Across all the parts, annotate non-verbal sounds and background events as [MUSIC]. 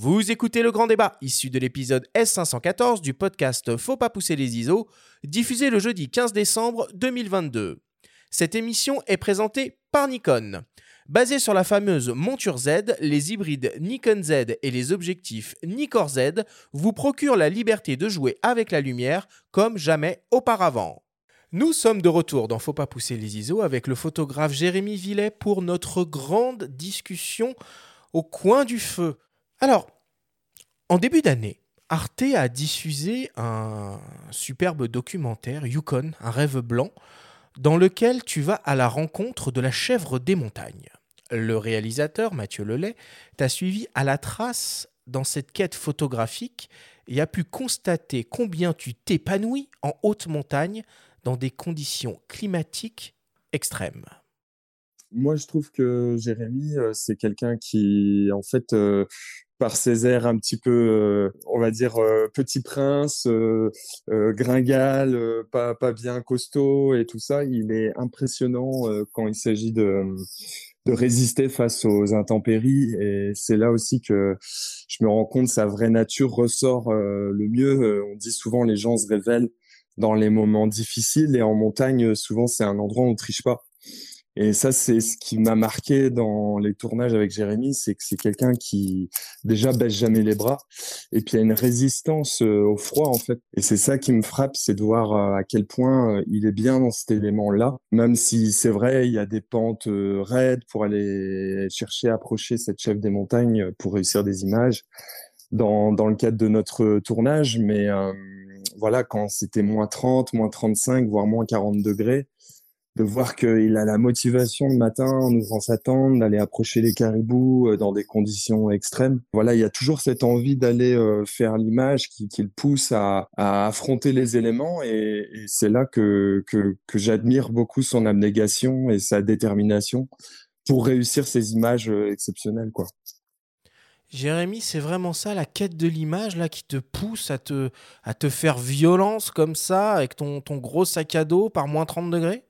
Vous écoutez le grand débat, issu de l'épisode S514 du podcast Faut pas pousser les ISO, diffusé le jeudi 15 décembre 2022. Cette émission est présentée par Nikon. Basée sur la fameuse monture Z, les hybrides Nikon Z et les objectifs Nikkor Z vous procurent la liberté de jouer avec la lumière comme jamais auparavant. Nous sommes de retour dans Faut pas pousser les ISO avec le photographe Jérémy Villet pour notre grande discussion au coin du feu. Alors, en début d'année, Arte a diffusé un superbe documentaire, Yukon, un rêve blanc, dans lequel tu vas à la rencontre de la chèvre des montagnes. Le réalisateur, Mathieu Lelay, t'a suivi à la trace dans cette quête photographique et a pu constater combien tu t'épanouis en haute montagne dans des conditions climatiques extrêmes Moi, je trouve que Jérémy, euh, c'est quelqu'un qui, en fait, euh, par ses airs un petit peu, euh, on va dire, petit prince, gringal, pas, pas bien costaud et tout ça, il est impressionnant quand il s'agit de, de résister face aux intempéries. Et c'est là aussi que je me rends compte sa vraie nature ressort le mieux. On dit souvent les gens se révèlent dans les moments difficiles. Et en montagne, souvent, c'est un endroit où on triche pas. Et ça, c'est ce qui m'a marqué dans les tournages avec Jérémy, c'est que c'est quelqu'un qui déjà baisse jamais les bras, et puis il a une résistance euh, au froid en fait. Et c'est ça qui me frappe, c'est de voir euh, à quel point euh, il est bien dans cet élément-là, même si c'est vrai, il y a des pentes raides pour aller chercher à approcher cette chef des montagnes pour réussir des images dans, dans le cadre de notre tournage, mais voilà, quand c'était moins 30, moins 35, voire moins 40 degrés, de voir qu'il a la motivation le matin en ouvrant sa tente d'aller approcher les caribous euh, dans des conditions extrêmes. Voilà, il y a toujours cette envie d'aller euh, faire l'image qui, le pousse à, affronter les éléments et, c'est là que, j'admire beaucoup son abnégation et sa détermination pour réussir ces images euh, exceptionnelles, quoi. Jérémy, c'est vraiment ça, la quête de l'image là qui te pousse à te, à te faire violence comme ça avec ton, ton gros sac à dos par moins 30 degrés?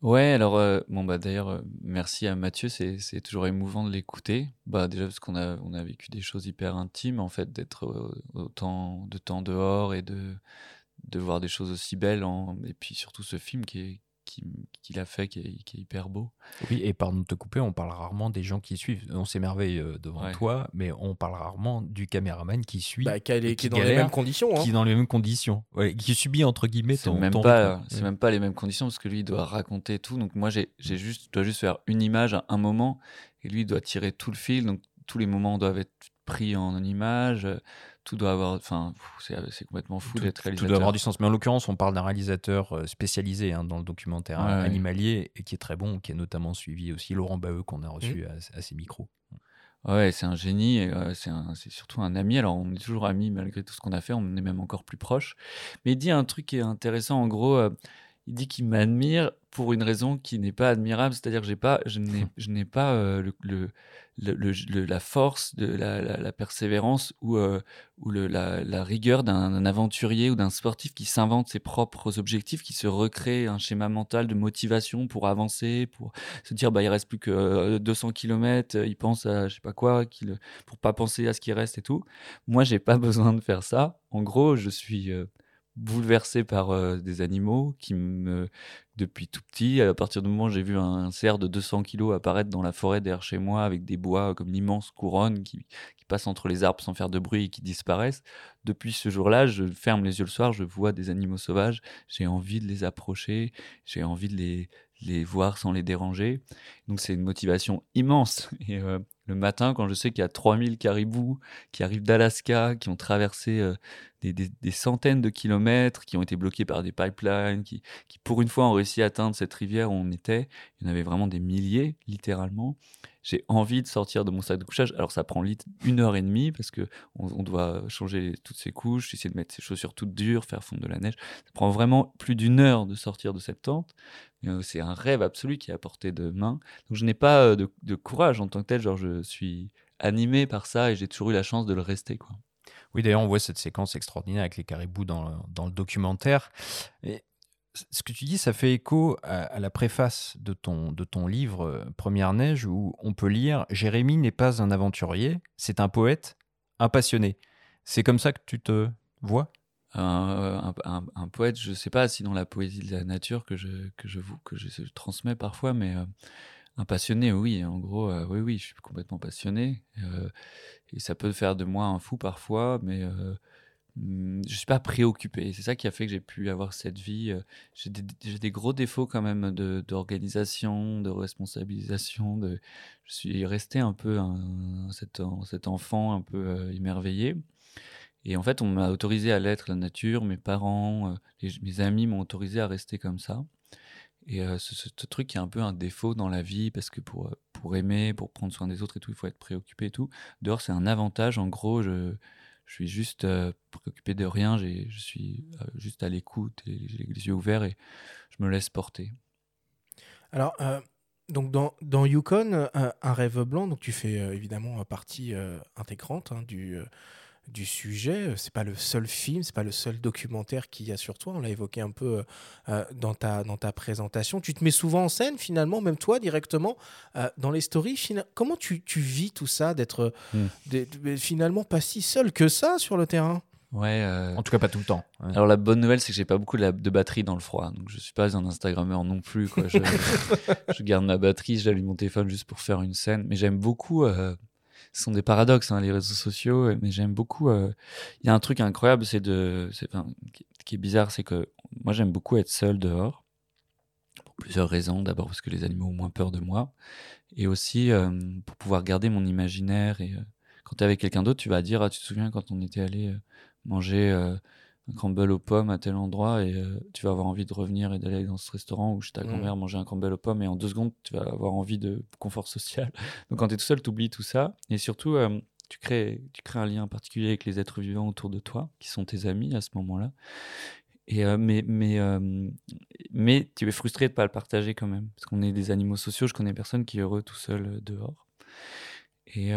Ouais, alors euh, bon bah d'ailleurs euh, merci à Mathieu, c'est toujours émouvant de l'écouter. Bah déjà parce qu'on a on a vécu des choses hyper intimes en fait d'être autant de temps dehors et de de voir des choses aussi belles et puis surtout ce film qui est qu'il a fait qui est, hyper beau. Oui, et pardon de te couper, on parle rarement des gens qui suivent. On s'émerveille euh, devant toi, mais on parle rarement du caméraman qui suit. Bah, qui, est, dans les mêmes conditions. Qui est dans les mêmes conditions. qui subit, entre guillemets, C'est même, pas, c'est même pas les mêmes conditions parce que lui, il doit raconter tout. Donc moi, j'ai juste, dois juste faire une image à un moment et lui, il doit tirer tout le fil. Donc tous les moments doivent être pris en image tout doit avoir. Enfin, c'est complètement fou d'être réalisateur. Tout doit avoir du sens. Mais en l'occurrence, on parle d'un réalisateur euh, spécialisé hein, dans le documentaire animalier et qui est très bon, qui a notamment suivi aussi Laurent Baheux qu'on a reçu mmh. à, ses micros. Ouais, c'est un génie, euh, c'est surtout un ami. Alors, on est toujours amis malgré tout ce qu'on a fait, on est même encore plus proches. Mais il dit un truc qui est intéressant, en gros, euh, il dit qu'il m'admire pour une raison qui n'est pas admirable, c'est-à-dire que j'ai pas, je n'ai pas le, le, la force, de la, persévérance ou, euh, ou la, la, rigueur d'un aventurier ou d'un sportif qui s'invente ses propres objectifs, qui se recrée un schéma mental de motivation pour avancer, pour se dire bah il reste plus que 200 euh, km, il pense à je sais pas quoi, qu'il pour pas penser à ce qui reste et tout. Moi j'ai pas [LAUGHS] besoin de faire ça. En gros je suis euh, bouleversé par euh, des animaux qui me, depuis tout petit, à partir du moment où j'ai vu un, cerf de 200 kilos apparaître dans la forêt derrière chez moi avec des bois comme l'immense couronne qui, qui passe entre les arbres sans faire de bruit et qui disparaissent, depuis ce jour-là, je ferme les yeux le soir, je vois des animaux sauvages, j'ai envie de les approcher, j'ai envie de les, les voir sans les déranger. Donc c'est une motivation immense. [LAUGHS] Euh, le matin, quand je sais qu'il y a 3000 caribous qui arrivent d'Alaska, qui ont traversé euh, des, centaines de kilomètres, qui ont été bloqués par des pipelines, qui, qui, pour une fois ont réussi à atteindre cette rivière où on était, il y en avait vraiment des milliers, littéralement j'ai envie de sortir de mon sac de couchage. Alors ça prend une heure et demie parce que on, doit changer toutes ses couches, essayer de mettre ses chaussures toutes dures, faire fondre de la neige. Ça prend vraiment plus d'une heure de sortir de cette tente. Euh, c'est un rêve absolu qui est à portée de main. Donc je n'ai pas euh, de, courage en tant que tel. Genre suis animé par ça et j'ai toujours eu la chance de le rester. Quoi. Oui, d'ailleurs, on voit cette séquence extraordinaire avec les caribous dans, dans le documentaire. Et ce que tu dis, ça fait écho à, la préface de ton, de ton livre euh, Première Neige, où on peut lire Jérémy n'est pas un aventurier, c'est un poète, un passionné. C'est comme ça que tu te vois? Un, un, un, poète, je sais pas si dans la poésie de la nature que je, que je, vous, que je, transmets parfois, mais euh, un passionné, oui, en gros, euh, oui, oui, je suis complètement passionné. Euh, et ça peut faire de moi un fou parfois, mais mm, je suis pas préoccupé. C'est ça qui a fait que j'ai pu avoir cette vie. J'ai des, gros défauts quand même d'organisation, de, responsabilisation. De... Je suis resté un peu un, cet, enfant un peu émerveillé. Et en fait, on m'a autorisé à l'être, la nature, mes parents, euh, mes amis m'ont autorisé à rester comme ça. Et euh, ce, truc qui est un peu un défaut dans la vie, parce que pour, euh, pour aimer, pour prendre soin des autres et tout, il faut être préoccupé et tout. Dehors, c'est un avantage. En gros, je, je suis juste préoccupé de rien, je suis juste à l'écoute j'ai les yeux ouverts et je me laisse porter. Alors, donc dans, dans Yukon, un rêve blanc, donc tu fais évidemment partie intégrante hein, du du sujet. C'est pas le seul film, c'est pas le seul documentaire qu'il y a sur toi. On l'a évoqué un peu euh, dans, ta, dans ta présentation. Tu te mets souvent en scène, finalement, même toi directement, euh, dans les stories. Comment tu, tu, vis tout ça, d'être hmm. finalement pas si seul que ça sur le terrain? Ouais. Euh, en tout cas, pas tout le temps. Alors, la bonne nouvelle, c'est que j'ai pas beaucoup de, de, batterie dans le froid. Donc, je suis pas un Instagrammeur non plus. Quoi. Je, [LAUGHS] je garde ma batterie, j'allume mon téléphone juste pour faire une scène. Mais j'aime beaucoup ce sont des paradoxes, hein, les réseaux sociaux, mais j'aime beaucoup. Euh, il y a un truc incroyable, c'est de, enfin, qui est bizarre, c'est que moi j'aime beaucoup être seul dehors, pour plusieurs raisons. D'abord parce que les animaux ont moins peur de moi, et aussi euh, pour pouvoir garder mon imaginaire. Et euh, quand tu es avec quelqu'un d'autre, tu vas dire, ah, tu te souviens quand on était allé manger un crumble aux pommes à tel endroit et euh, tu vas avoir envie de revenir et d'aller dans ce restaurant où je ta grand-mère mm. manger un crumble aux pommes et en deux secondes tu vas avoir envie de confort social. [LAUGHS] Donc quand tu es tout seul, tu oublies tout ça et surtout euh, tu, crées, tu crées un lien particulier avec les êtres vivants autour de toi qui sont tes amis à ce moment-là. Et euh, mais, mais, mais tu es frustré de ne pas le partager quand même parce qu'on est des animaux sociaux. Je connais personne qui est heureux tout seul dehors. Et,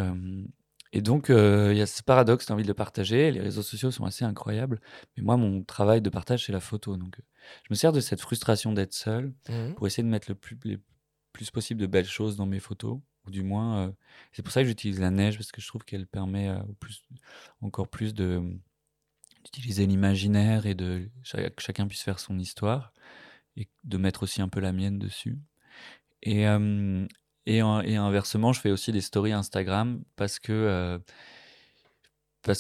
et donc, euh, il y a ce paradoxe, tu as envie de le partager. Les réseaux sociaux sont assez incroyables. Mais moi, mon travail de partage, c'est la photo. Donc, euh, je me sers de cette frustration d'être seul mmh pour essayer de mettre le plus, plus possible de belles choses dans mes photos. Ou du moins, euh, c'est pour ça que j'utilise la neige, parce que je trouve qu'elle permet plus, encore plus d'utiliser l'imaginaire et de que chacun puisse faire son histoire et de mettre aussi un peu la mienne dessus. Et, et, inversement, je fais aussi des stories Instagram parce que, euh,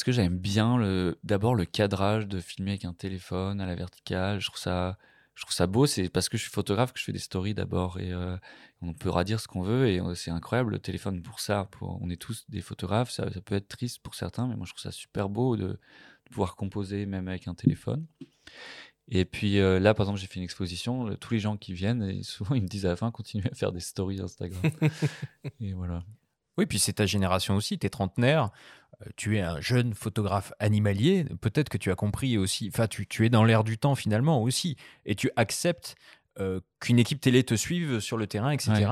que j'aime bien le, d'abord le cadrage de filmer avec un téléphone à la verticale. Je trouve ça, je trouve ça beau. C'est parce que je suis photographe que je fais des stories d'abord. Et euh, on peut redire ce qu'on veut. Et euh, c'est incroyable le téléphone pour ça. On est tous des photographes. Ça, peut être triste pour certains, mais moi je trouve ça super beau de pouvoir composer même avec un téléphone. Et puis euh, là, par exemple, j'ai fait une exposition. tous les gens qui viennent, et souvent, ils me disent à la fin, continuez à faire des stories Instagram. [LAUGHS] et voilà. Oui, puis c'est ta génération aussi, tu es trentenaire, euh, tu es un jeune photographe animalier, peut-être que tu as compris aussi, enfin tu, tu, es dans l'air du temps finalement aussi, et tu acceptes euh, qu'une équipe télé te suive sur le terrain, etc.,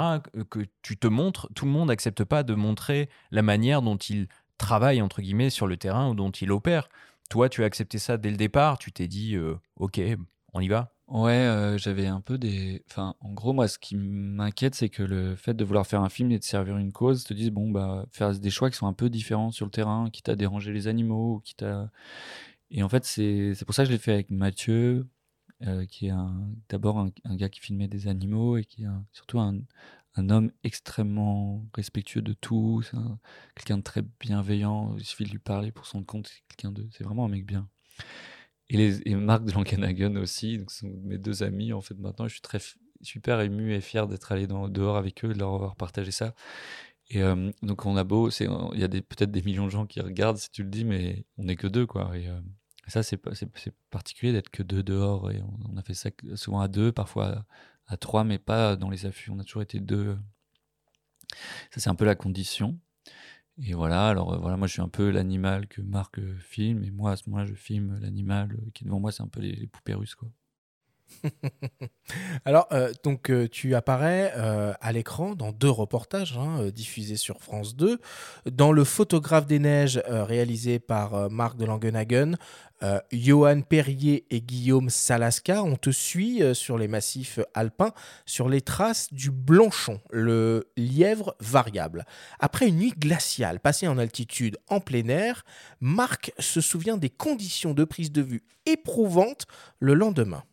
que tu te montres, tout le monde n'accepte pas de montrer la manière dont il travaille, entre guillemets, sur le terrain ou dont il opère. Toi, tu as accepté ça dès le départ, tu t'es dit, euh, ok, on y va? Ouais, euh, j'avais un peu des. Enfin, en gros, moi, ce qui m'inquiète, c'est que le fait de vouloir faire un film et de servir une cause, te disent, bon, bah, faire des choix qui sont un peu différents sur le terrain, quitte à déranger les animaux, quitte à. Et en fait, c'est pour ça que je l'ai fait avec Mathieu, euh, qui est d'abord un, gars qui filmait des animaux et qui est surtout un, un homme extrêmement respectueux de tout, quelqu'un de très bienveillant. Il suffit de lui parler pour son compte. C'est quelqu'un de, c'est vraiment un mec bien. Et, les, et Marc de Lankenhagen aussi, donc sont mes deux amis en fait maintenant. Je suis très super ému et fier d'être allé dans, dehors avec eux, de leur avoir partagé ça. Et euh, donc on a beau, il y a peut-être des millions de gens qui regardent si tu le dis, mais on n'est que deux quoi. Et, euh, ça c'est, c'est, particulier d'être que deux dehors. Et on, on, a fait ça souvent à deux, parfois à trois, mais pas dans les affûts. On a toujours été deux. Ça, c'est un peu la condition. Et voilà, alors euh, voilà, moi je suis un peu l'animal que Marc euh, filme, et moi à ce moment-là je filme l'animal euh, qui est devant moi, c'est un peu les, poupées russes quoi. [LAUGHS] Alors, euh, donc, euh, tu apparais euh, à l'écran dans deux reportages hein, diffusés sur France 2. Dans Le photographe des neiges, réalisé par Marc de Langenhagen, Johan Perrier et Guillaume Salasca, on te suit sur les massifs alpins, sur les traces du Blanchon, le lièvre variable. Après une nuit glaciale passée en altitude en plein air, Marc se souvient des conditions de prise de vue éprouvantes le lendemain.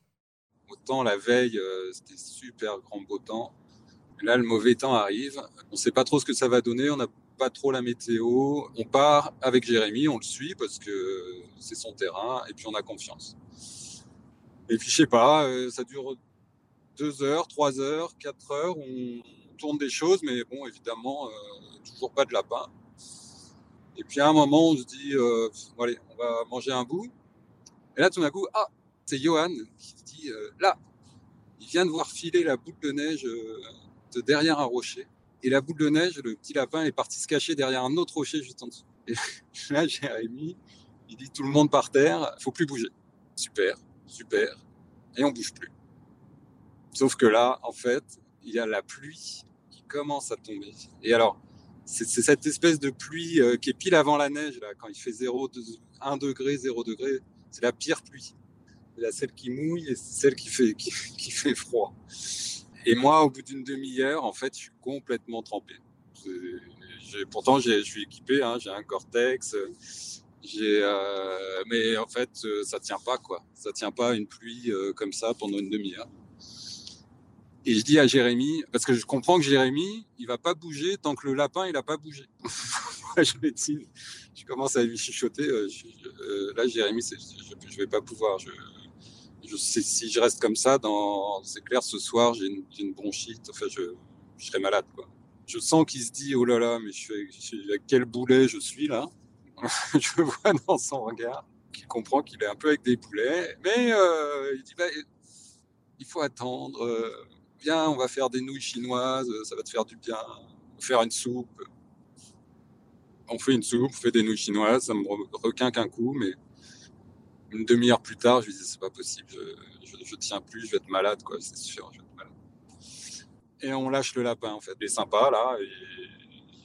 Autant la veille, euh, c'était super grand beau temps. Là, le mauvais temps arrive. On ne sait pas trop ce que ça va donner. On n'a pas trop la météo. On part avec Jérémy, on le suit parce que c'est son terrain et puis on a confiance. Et puis, je sais pas, euh, ça dure deux heures, trois heures, quatre heures. On tourne des choses, mais bon, évidemment, euh, toujours pas de lapin. Et puis à un moment, on se dit, allez, on va manger un bout. Et là, tout d'un coup, ah, c'est Johan qui dit euh, là, il vient de voir filer la boule de neige euh, de derrière un rocher. Et la boule de neige, le petit lapin est parti se cacher derrière un autre rocher juste en dessous. Et [LAUGHS] là, Jérémy, il dit tout le monde par terre, faut plus bouger. Super, super. Et on bouge plus. Sauf que là, en fait, il y a la pluie qui commence à tomber. Et alors, c'est cette espèce de pluie euh, qui est pile avant la neige, là, quand il fait 0, 1 degré, 0 degré. C'est la pire pluie. Il y a celle qui mouille et celle qui fait, qui, fait froid. Et moi, au bout d'une demi-heure, en fait, je suis complètement trempé. Pourtant, je suis équipé, hein, j'ai un Cortex, euh, mais en fait, euh, ça tient pas, quoi. Ça tient pas une pluie euh, comme ça pendant une demi-heure. Et je dis à Jérémy, parce que je comprends que Jérémy, il va pas bouger tant que le lapin, il a pas bougé. [LAUGHS] Je je commence à lui chuchoter. là, Jérémy, je, je vais pas pouvoir. Je sais, si je reste comme ça, c'est clair, ce soir, j'ai une, bronchite. Enfin, je, je serai malade. Je sens qu'il se dit, oh là là, mais je suis, je quel boulet je suis là? [LAUGHS] je vois dans son regard qu'il comprend qu'il est un peu avec des boulets, mais euh, il dit, bah, il faut attendre. euh, viens, on va faire des nouilles chinoises, ça va te faire du bien. Faire une soupe. On fait une soupe, on fait des nouilles chinoises, ça me re- requinque un coup, mais une demi-heure plus tard, je lui dis c'est pas possible, je, je, tiens plus, je vais être malade, quoi, c'est sûr, je vais être malade. Et on lâche le lapin, en fait. Il est sympa, là, et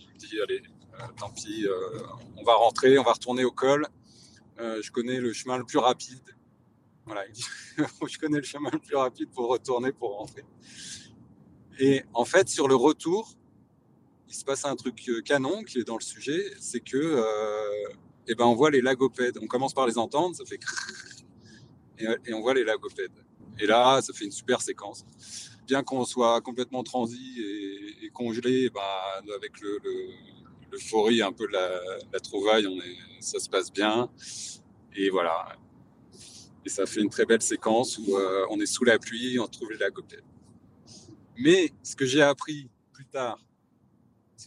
il me dit allez, euh, tant pis, euh, on va rentrer, on va retourner au col. Euh, je connais le chemin le plus rapide. Voilà, il dit [LAUGHS] je connais le chemin le plus rapide pour retourner, pour rentrer. Et en fait, sur le retour, il se passe un truc canon qui est dans le sujet, c'est que euh, eh ben, on voit les lagopèdes. On commence par les entendre, ça fait crrrr, et, et on voit les lagopèdes. Et là, ça fait une super séquence. Bien qu'on soit complètement transi et, et congelé, bah, avec le, le- l'euphorie un peu de la, trouvaille, ça se passe bien. Et voilà. Et ça fait une très belle séquence où euh, on est sous la pluie, on trouve les lagopèdes. Mais ce que j'ai appris plus tard,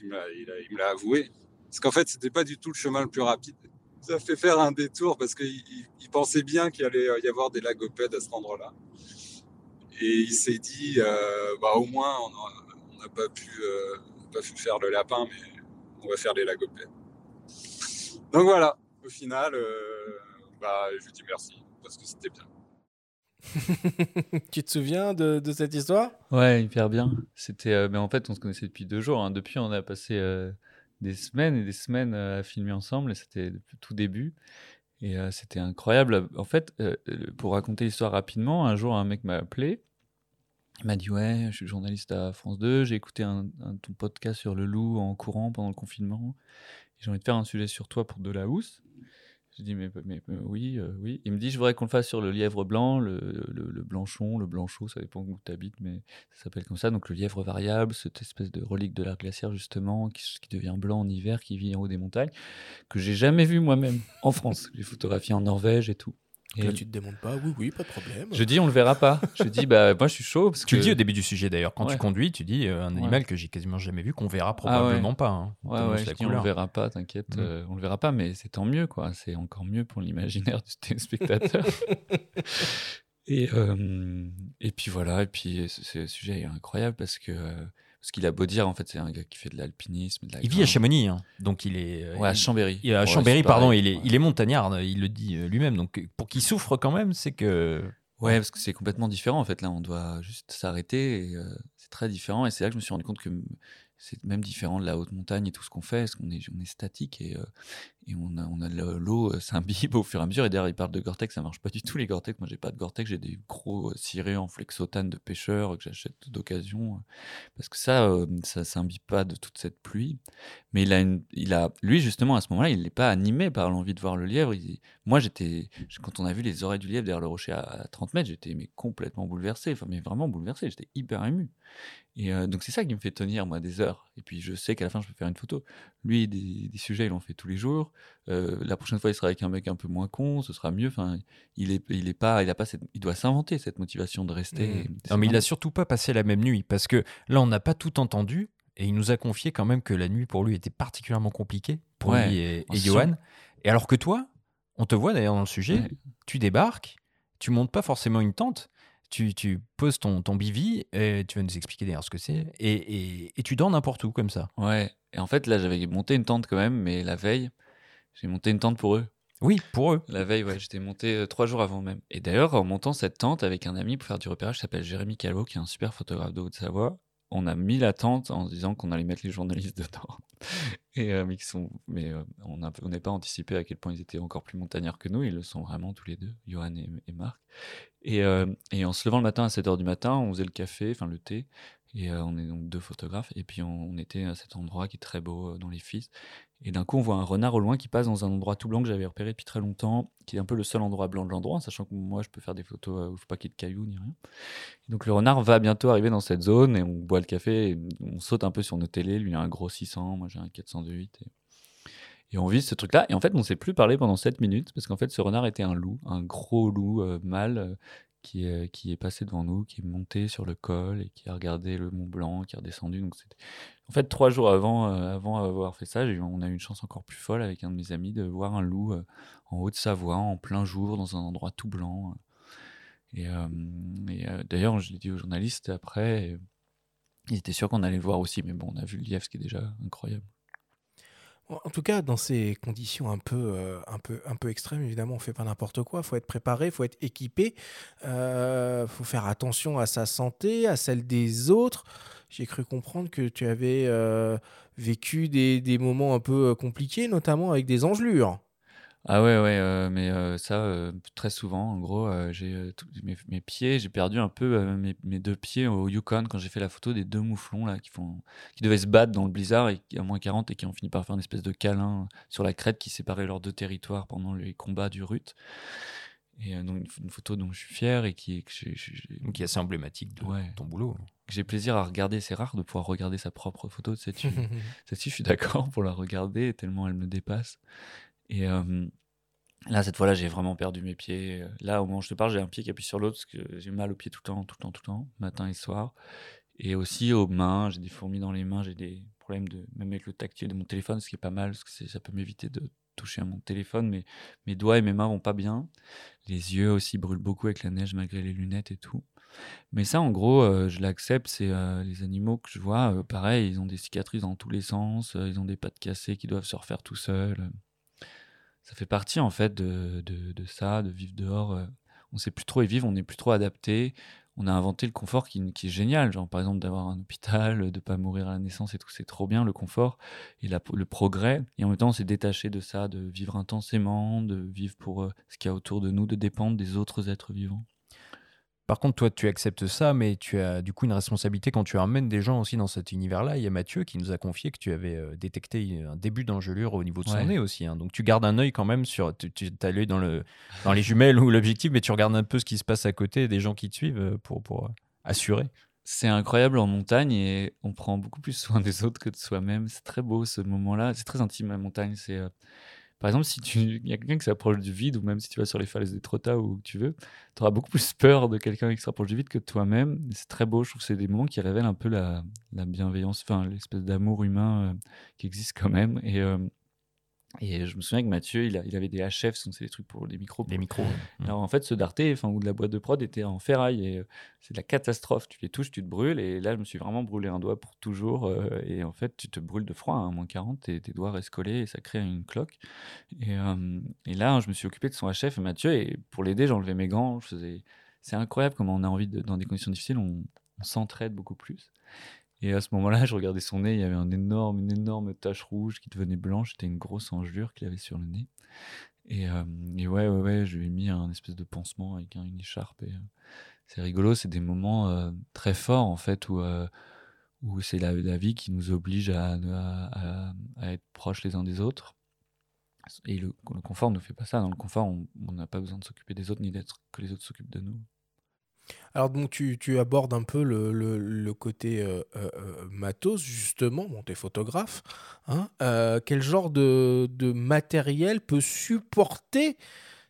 il me l'a avoué, c'est qu'en fait, c'était pas du tout le chemin le plus rapide. Ça fait faire un détour parce qu'il il- il pensait bien qu'il allait y avoir des lagopèdes à cet endroit-là. Et il s'est dit, euh, bah, au moins, on n'a pas, pu, euh, pas pu faire le lapin, mais on va faire les lagopèdes. Donc voilà, au final, euh, bah, je lui dis merci parce que c'était bien. [LAUGHS] tu te souviens de, de cette histoire? Ouais, hyper bien. C'était, euh, mais en fait, on se connaissait depuis deux jours. hein. Depuis, on a passé euh, des semaines et des semaines euh, à filmer ensemble. Et c'était tout début. Et euh, c'était incroyable. En fait, euh, pour raconter l'histoire rapidement, un jour, un mec m'a appelé. Il m'a dit Ouais, je suis journaliste à France 2. J'ai écouté un, un- ton podcast sur le loup en courant pendant le confinement. J'ai envie de faire un sujet sur toi pour De la Housse. Je dis mais, oui, euh, oui. Il me dit je voudrais qu'on le fasse sur le lièvre blanc, le, le, le blanchon, le blanchot, ça dépend où tu habites, mais ça s'appelle comme ça. Donc le lièvre variable, cette espèce de relique de l'art glaciaire justement, qui, qui devient blanc en hiver, qui vit en haut des montagnes, que j'ai jamais vu moi-même en France. J'ai photographié en Norvège et tout. Et Là, tu te demandes pas, oui, oui, pas de problème. je dis on le verra pas. [LAUGHS] Je dis bah moi je suis chaud parce Tu que le dis au début du sujet d'ailleurs, quand Ouais. tu conduis, tu dis euh, un Ouais. animal que j'ai quasiment jamais vu, qu'on verra Ah ouais. probablement pas. hein. Ouais, ouais, c'est je dis, on le verra pas, t'inquiète, Mm. euh, on le verra pas, mais c'est tant mieux, quoi. C'est encore mieux pour l'imaginaire du [LAUGHS] téléspectateur. [LAUGHS] et, euh, et puis voilà, et puis ce, ce sujet est incroyable parce que euh, ce qu'il a beau dire, en fait, c'est un gars qui fait de l'alpinisme, la Il vit à. Chamonix, hein. donc il est. euh, Ouais, à Chambéry. il à Ouais, Chambéry, pardon, pareil, il est, ouais. il est montagnard, il le dit euh, lui-même. Donc pour qu'il souffre quand même, c'est que Ouais, parce que c'est complètement différent en fait. Là, on doit juste s'arrêter. euh, c'est très différent. Et c'est là que je me suis rendu compte que c'est même différent de la haute montagne et tout ce qu'on fait. Parce qu'on est, on est statique et, euh, et on a, on a l'eau euh, s'imbibe au fur et à mesure. Et d'ailleurs, ils parlent de Gore-Tex. Ça marche pas du tout les Gore-Tex. Moi, j'ai pas de Gore-Tex. J'ai des gros euh, cirés en flexotane de pêcheurs que j'achète d'occasion. euh, Parce que ça, ça s'imbibe pas de toute cette pluie. Mais il a, il a, lui, justement, à ce moment-là, il n'est pas animé par l'envie de voir le lièvre. Il- moi, j'étais, quand on a vu les oreilles du lièvre derrière le rocher à, à 30 mètres, j'étais complètement bouleversé. Enfin, mais vraiment bouleversé. J'étais hyper ému. Et donc, c'est ça qui me fait tenir, moi, des heures. Et puis, je sais qu'à la fin, je peux faire une photo. Lui, des, des sujets, il en fait tous les jours. Euh, la prochaine fois, il sera avec un mec un peu moins con, ce sera mieux. Enfin, il est, il est pas, il a pas cette, il doit s'inventer cette motivation de rester. C'est Non, mais il a surtout pas passé la même nuit parce que là, on n'a pas tout entendu et il nous a confié quand même que la nuit pour lui était particulièrement compliquée pour Ouais, lui et, et Johan. Et alors que toi, on te voit d'ailleurs dans le sujet, Ouais. tu débarques, tu montes pas forcément une tente. Tu, tu poses ton, ton bivy, et tu vas nous expliquer d'ailleurs ce que c'est, et, et, et tu dors n'importe où comme ça. Ouais. Et en fait, là, j'avais monté une tente quand même, mais la veille, j'ai monté une tente pour eux. Oui, pour eux. La veille, ouais, j'étais monté euh, trois jours avant même. Et d'ailleurs, en montant cette tente avec un ami pour faire du repérage, qui s'appelle Jérémy Calvo, qui est un super photographe de Haute-Savoie, on a mis la tente en se disant qu'on allait mettre les journalistes [LAUGHS] dedans. Et euh, mais sont, mais euh, on n'est pas anticipé à quel point ils étaient encore plus montagnards que nous. Ils le sont vraiment tous les deux, Johan et, et Marc. Et, euh, et en se levant le matin à 7h du matin, on faisait le café, enfin le thé. Et on est donc deux photographes. Et puis on, on était à cet endroit qui est très beau dans les fils. Et d'un coup, on voit un renard au loin qui passe dans un endroit tout blanc que j'avais repéré depuis très longtemps, qui est un peu le seul endroit blanc de l'endroit, sachant que moi, je peux faire des photos euh, où il ne pas qu'il y ait de cailloux ni rien. Et donc le renard va bientôt arriver dans cette zone et on boit le café, et on saute un peu sur nos télés. Lui, il a un gros 600, moi j'ai un 408. Et, on vit ce truc-là. Et en fait, on ne s'est plus parlé pendant 7 minutes, parce qu'en fait, ce renard était un loup, un gros loup euh, mâle. euh, qui est, passé devant nous, qui est monté sur le col et qui a regardé le Mont Blanc, qui est redescendu. En fait, trois jours avant, euh, avant avoir fait ça, on a eu une chance encore plus folle avec un de mes amis de voir un loup euh, en Haute-Savoie, en plein jour, dans un endroit tout blanc. Et, euh, d'ailleurs, je l'ai dit aux journalistes après, ils étaient sûrs qu'on allait le voir aussi, mais bon, on a vu le lièvre, ce qui est déjà incroyable. En tout cas, dans ces conditions un peu, euh, un peu, un peu extrêmes, évidemment, on fait pas n'importe quoi. Il faut être préparé, il faut être équipé. Il faut faire attention à sa santé, à celle des autres. J'ai cru comprendre que tu avais euh, vécu des, des moments un peu euh, compliqués, notamment avec des engelures. Ah ouais, ouais, euh, mais euh, ça, euh, très souvent, en gros, j'ai mes, mes pieds, j'ai perdu un peu mes, mes deux pieds au Yukon quand j'ai fait la photo des deux mouflons là qui font, qui devaient se battre dans le blizzard et à moins 40 et qui ont fini par faire une espèce de câlin sur la crête qui séparait leurs deux territoires pendant les combats du Rut. Et donc une, photo dont je suis fier et qui, que qui est assez emblématique de Ouais. ton boulot. j'ai plaisir à regarder. C'est rare de pouvoir regarder sa propre photo de cette fille. Celle-ci, je suis d'accord pour la regarder tellement elle me dépasse. Et euh, là, cette fois-là, j'ai vraiment perdu mes pieds. Là, au moment où je te parle, j'ai un pied qui appuie sur l'autre parce que j'ai mal au pied tout le temps, tout le temps, tout le temps, matin et soir. Et aussi aux mains, j'ai des fourmis dans les mains, j'ai des problèmes de, même avec le tactile de mon téléphone, ce qui est pas mal, parce que ça peut m'éviter de toucher à mon téléphone, mais mes doigts et mes mains vont pas bien. Les yeux aussi brûlent beaucoup avec la neige malgré les lunettes et tout. Mais ça, en gros, euh, je l'accepte. C'est euh, les animaux que je vois, pareil, ils ont des cicatrices dans tous les sens, ils ont des pattes cassées qui doivent se refaire tout seuls. Ça fait partie, en fait, de, de, ça, de vivre dehors. euh. On sait plus trop y vivre, on n'est plus trop adapté. On a inventé le confort qui, est génial, genre par exemple d'avoir un hôpital, de pas mourir à la naissance et tout, c'est trop bien le confort et le progrès. Et en même temps, on s'est détaché de ça, de vivre intensément, de vivre pour euh, ce qu'il y a autour de nous, de dépendre des autres êtres vivants. Par contre, toi, tu acceptes ça, mais tu as du coup une responsabilité quand tu emmènes des gens aussi dans cet univers-là. Il y a Mathieu qui nous a confié que tu avais euh, détecté un début d'engelure au niveau de son Ouais. nez aussi. hein. Donc tu gardes un œil quand même sur. Tu, tu as l'œil dans, le, dans les jumelles ou l'objectif, mais tu regardes un peu ce qui se passe à côté des gens qui te suivent euh, pour, pour euh, assurer. C'est incroyable en montagne et on prend beaucoup plus soin des autres que de soi-même. C'est très beau ce moment-là. C'est très intime la montagne. C'est euh, par exemple si tu y a quelqu'un qui s'approche du vide ou même si tu vas sur les falaises des Trotta ou où tu veux, tu auras beaucoup plus peur de quelqu'un qui se rapproche du vide que toi-même. C'est très beau. Je trouve que c'est des moments qui révèlent un peu la, la bienveillance, enfin l'espèce d'amour humain euh, qui existe quand même. Et euh, et je me souviens que Mathieu, il, a- il avait des HF, sont c'est des trucs pour les micros. Les micros. Mm. Alors en fait, ce Darté, enfin, ou de la boîte de prod était en ferraille et euh, c'est de la catastrophe. Tu les touches, tu te brûles et là, je me suis vraiment brûlé un doigt pour toujours. euh, et en fait, tu te brûles de froid, hein, à moins 40, et tes doigts restent collés et ça crée une cloque. Et, euh, et là, je me suis occupé de son HF, Mathieu, et pour l'aider, j'enlevais mes gants, je faisais c'est incroyable comment on a envie de, dans des conditions difficiles, on, on s'entraide beaucoup plus. Et à ce moment-là, je regardais son nez, il y avait un énorme, une énorme tache rouge qui devenait blanche. C'était une grosse engelure qu'il avait sur le nez. Et, euh, et ouais, ouais, ouais, je lui ai mis un espèce de pansement avec un- une écharpe. Euh, c'est rigolo, c'est des moments euh, très forts en fait où, où c'est la, vie qui nous oblige à, être proches les uns des autres. Et le, le confort ne fait pas ça. Dans le confort, on on n'a pas besoin de s'occuper des autres ni d'être que les autres s'occupent de nous. Alors donc tu, tu abordes un peu le, le- côté euh, euh, euh, matos, justement, bon, t'es photographe. hein. Quel genre de, de matériel peut supporter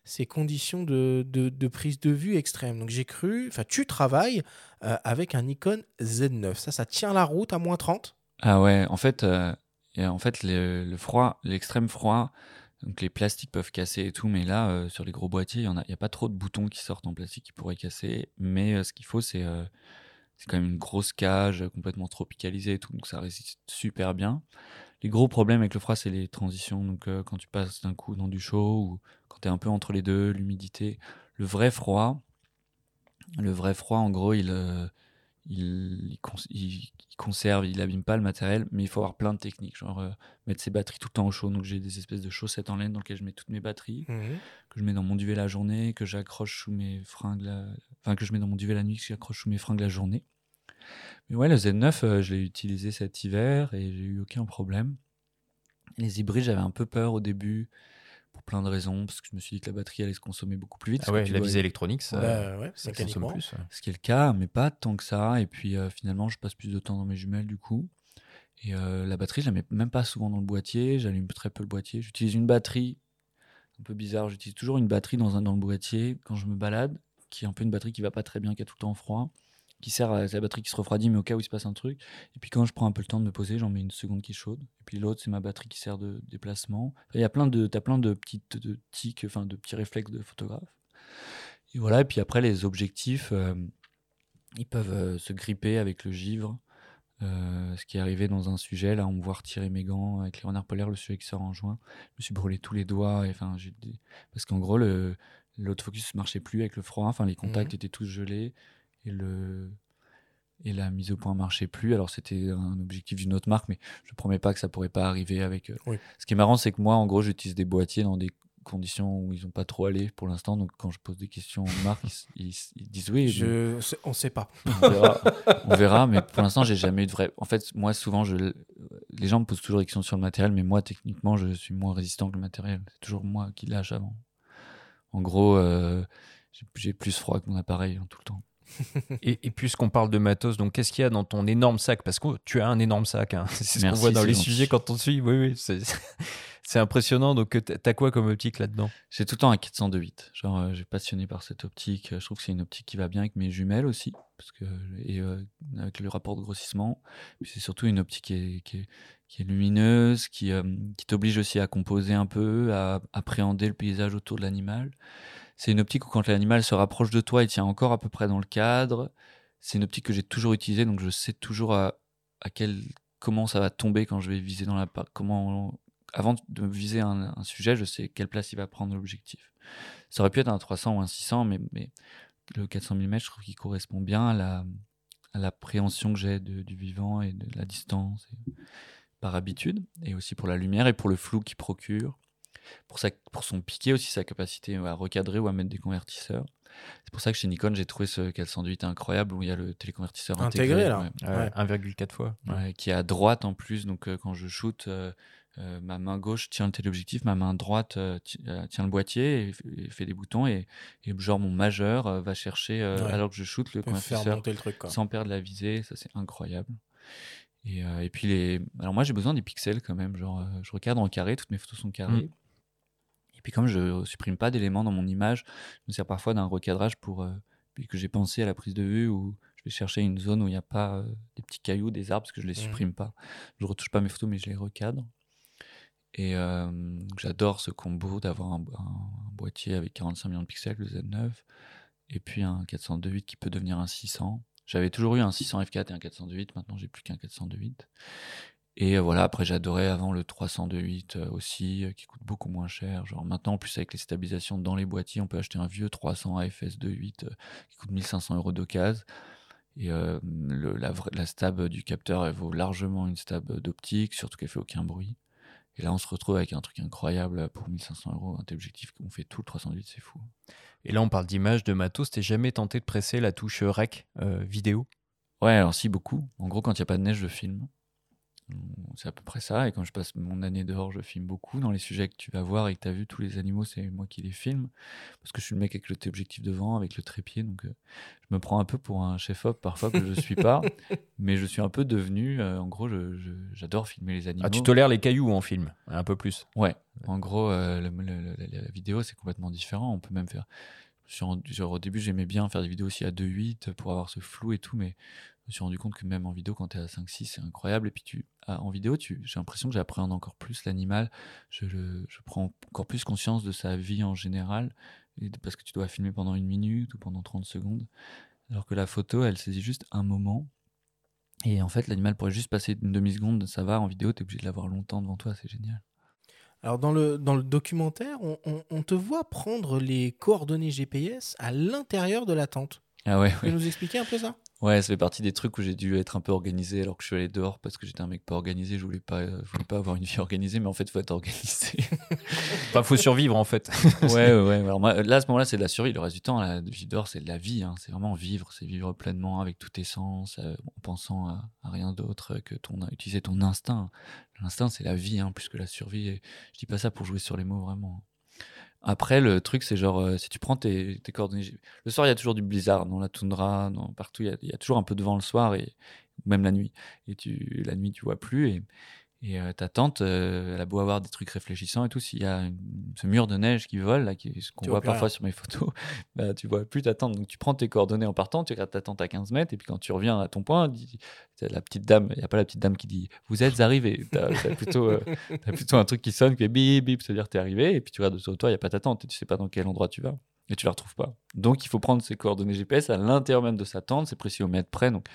ces conditions de, de- de prise de vue extrême? Donc j'ai cru, enfin tu travailles avec un Nikon Z9. Ça, ça tient la route à moins 30 Ah ouais, en fait, en fait le froid, l'extrême froid, donc les plastiques peuvent casser et tout, mais là, euh, sur les gros boîtiers, il n'y a, pas trop de boutons qui sortent en plastique qui pourraient casser. Mais euh, ce qu'il faut, c'est euh, c'est quand même une grosse cage complètement tropicalisée et tout, donc ça résiste super bien. Les gros problèmes avec le froid, c'est les transitions. Donc quand tu passes d'un coup dans du chaud ou quand tu es un peu entre les deux, l'humidité. Le vrai froid, le vrai froid, en gros, il, il, il, cons- il- il conserve, il abîme pas le matériel, mais il faut avoir plein de techniques, genre euh, mettre ses batteries tout le temps au chaud. Donc j'ai des espèces de chaussettes en laine dans lesquelles je mets toutes mes batteries, que je mets dans mon duvet la journée, que j'accroche sous mes fringues, la... enfin que je mets dans mon duvet la nuit, que j'accroche sous mes fringues la journée. Mais ouais, le Z9, euh, je l'ai utilisé cet hiver et j'ai eu aucun problème. Les hybrides, j'avais un peu peur au début pour plein de raisons, parce que je me suis dit que la batterie allait se consommer beaucoup plus vite. Ah ouais, tu la visée électronique, ça, Bah ouais, ça consomme plus. ouais. ce qui est le cas, mais pas tant que ça. Et puis euh, finalement, je passe plus de temps dans mes jumelles du coup. Et euh, la batterie, je la mets même pas souvent dans le boîtier. J'allume très peu le boîtier. J'utilise une batterie, un peu bizarre. J'utilise toujours une batterie dans, un, dans le boîtier quand je me balade, qui est un peu une batterie qui va pas très bien, qui a tout le temps froid, qui sert à la batterie qui se refroidit, mais au cas où il se passe un truc. Et puis quand je prends un peu le temps de me poser, j'en mets une seconde qui est chaude. Et puis l'autre, c'est ma batterie qui sert de déplacement. Il y a plein de, t'as plein de petites de tics, enfin de petits réflexes de photographe. Et voilà. Et puis après, les objectifs. euh, ils peuvent euh, se gripper avec le givre. Euh, ce qui est arrivé dans un sujet, là, on me voit retirer mes gants avec les renards polaires, le sujet qui sort en juin. Je me suis brûlé tous les doigts. et, Enfin, Parce qu'en gros, le... l'autofocus ne marchait plus avec le froid. Enfin, les contacts Mhm. étaient tous gelés. Et, le... et la mise au point marchait plus. Alors, c'était un objectif d'une autre marque, mais je ne promets pas que ça pourrait pas arriver avec. euh, Oui. Ce qui est marrant, c'est que moi, en gros, j'utilise des boîtiers dans des conditions où ils n'ont pas trop allé pour l'instant. Donc, quand je pose des questions aux marques, ils, ils- ils disent oui. Je... On sait pas. on verra, on verra, mais pour l'instant, j'ai jamais eu de vrai. En fait, moi, souvent, je... les gens me posent toujours des questions sur le matériel, mais moi, techniquement, je suis moins résistant que le matériel. C'est toujours moi qui lâche avant. En gros, euh, j'ai- j'ai plus froid que mon appareil hein, tout le temps. Et, et puisqu'on parle de matos, donc qu'est-ce qu'il y a dans ton énorme sac? Parce que tu as un énorme sac. hein. [LAUGHS] C'est ce qu'on voit dans les gentil. sujets quand on te suit. Oui, oui, c'est [LAUGHS] impressionnant. Donc, t'as t'as quoi comme optique là-dedans? J'ai tout le temps un 402.8. Genre, euh, j'ai passionné par cette optique. Je trouve que c'est une optique qui va bien avec mes jumelles aussi, parce que et euh, avec le rapport de grossissement. C'est surtout une optique qui est, qui est, qui est lumineuse, qui, euh, qui t'oblige aussi à composer un peu, à appréhender le paysage autour de l'animal. C'est une optique où quand l'animal se rapproche de toi, il tient encore à peu près dans le cadre. C'est une optique que j'ai toujours utilisée, donc je sais toujours à, quel comment ça va tomber quand je vais viser dans la comment avant de viser un, sujet, je sais quelle place il va prendre l'objectif. Ça aurait pu être un 300 ou un 600, mais, mais le 400 mm, je trouve qu'il correspond bien à la à l'appréhension que j'ai du vivant et de la distance par habitude, et aussi pour la lumière et pour le flou qu'il procure, pour, sa, pour son piqué aussi, sa capacité à recadrer ou à mettre des convertisseurs. C'est pour ça que chez Nikon, j'ai trouvé ce 408 incroyable où il y a le téléconvertisseur Intégré, intégré. là. ouais. Ouais. 1,4 fois. Ouais, qui est à droite en plus. Donc euh, quand je shoot, euh, euh, ma main gauche tient le téléobjectif, ma main droite euh, ti- euh, tient le boîtier et, fait des boutons. Et, et genre mon majeur euh, va chercher, euh, Ouais. alors que je shoot, le convertisseur le truc. Sans perdre la visée. Ça, c'est incroyable. Et, euh, et puis les. Alors moi, j'ai besoin des pixels quand même. Genre, euh, je recadre en carré, toutes mes photos sont carrées. Et puis comme je supprime pas d'éléments dans mon image, je me sers parfois d'un recadrage pour euh, que j'ai pensé à la prise de vue où je vais chercher une zone où il n'y a pas euh, des petits cailloux, des arbres, parce que je les Mhm. supprime pas. Je retouche pas mes photos, mais je les recadre. Et euh, j'adore ce combo d'avoir un, un- un boîtier avec 45 millions de pixels, le Z9, et puis un 402.8 qui peut devenir un 600. J'avais toujours eu un 600 f4 et un 402.8, maintenant j'ai plus qu'un 402.8. Et euh, voilà, après j'adorais avant le 302.8 euh, aussi, euh, qui coûte beaucoup moins cher. Genre maintenant, en plus avec les stabilisations dans les boîtiers, on peut acheter un vieux 300 AFS 2.8 qui coûte 1500 euros d'occasion. Et le, la, la, stab du capteur, elle vaut largement une stab d'optique, surtout qu'elle fait aucun bruit. Et là, on se retrouve avec un truc incroyable pour 1500 euros, un objectif qu'on fait tout le 308, c'est fou. Et là, on parle d'image, de matos. T'es jamais tenté de presser la touche rec vidéo? Ouais, alors si, beaucoup. En gros, quand il n'y a pas de neige, je filme. C'est à peu près ça. Et quand je passe mon année dehors, je filme beaucoup. Dans les sujets que tu vas voir et que tu as vu, tous les animaux, c'est moi qui les filme. Parce que je suis le mec avec le objectif devant, avec le trépied. Donc, euh, je me prends un peu pour un chef-op parfois que je ne suis pas. [LAUGHS] mais je suis un peu devenu. Euh, en gros, j'adore filmer les animaux. Ah, tu tolères les cailloux en film Un peu plus Ouais. En gros, euh, la vidéo, c'est complètement différent. On peut même faire. Genre, au début, j'aimais bien faire des vidéos aussi à 2.8 pour avoir ce flou et tout, mais je me suis rendu compte que même en vidéo, quand tu es à 5-6, c'est incroyable. Et puis tu, ah, en vidéo, j'ai l'impression que j'appréhende encore plus l'animal. Je, je, prends encore plus conscience de sa vie en général, parce que tu dois filmer pendant une minute ou pendant 30 secondes. Alors que la photo, elle saisit juste un moment. Et en fait, l'animal pourrait juste passer une demi-seconde, ça va. En vidéo, tu es obligé de l'avoir longtemps devant toi, c'est génial. Alors dans le, dans le documentaire, on, on, te voit prendre les coordonnées GPS à l'intérieur de la tente. Ah ouais, tu peux nous expliquer un peu ça? Ouais, ça fait partie des trucs où j'ai dû être un peu organisé alors que je suis allé dehors parce que j'étais un mec pas organisé. Je voulais pas, euh, je voulais pas avoir une vie [LAUGHS] organisée, mais en fait, il faut être organisé. [LAUGHS] Il faut survivre en fait. [LAUGHS] ouais, ouais. Alors là, à ce moment-là, c'est de la survie. Le reste du temps, la vie dehors, c'est de la vie. Hein. C'est vraiment vivre. C'est vivre pleinement avec tous tes sens, euh, en pensant à, rien d'autre que ton, utiliser ton instinct. L'instinct, c'est la vie, hein, plus que la survie. Et je dis pas ça pour jouer sur les mots vraiment. Après, le truc, c'est genre, euh, si tu prends tes, coordonnées. Le soir, il y a toujours du blizzard dans la toundra, partout. Il y, a, toujours un peu de vent le soir et même la nuit. Et tu, la nuit, tu vois plus. Et, et euh, ta tante, euh, elle a beau avoir des trucs réfléchissants et tout, s'il y a ce mur de neige qui vole, là, qui, ce qu'on voit parfois sur mes photos, [LAUGHS] bah, tu vois plus ta tante. Donc tu prends tes coordonnées en partant, tu regardes ta tente à 15 mètres, et puis quand tu reviens à ton point, la petite dame, il n'y a pas la petite dame qui dit Vous êtes arrivé. Tu as, plutôt, euh, plutôt un truc qui sonne, qui fait bip bip, c'est-à-dire tu es arrivé, et puis tu regardes autour de toi, il n'y a pas ta tante, et tu sais pas dans quel endroit tu vas et tu la retrouves pas. Donc il faut prendre ces coordonnées GPS à l'intérieur même de sa tente, c'est précis au mètre près. Donc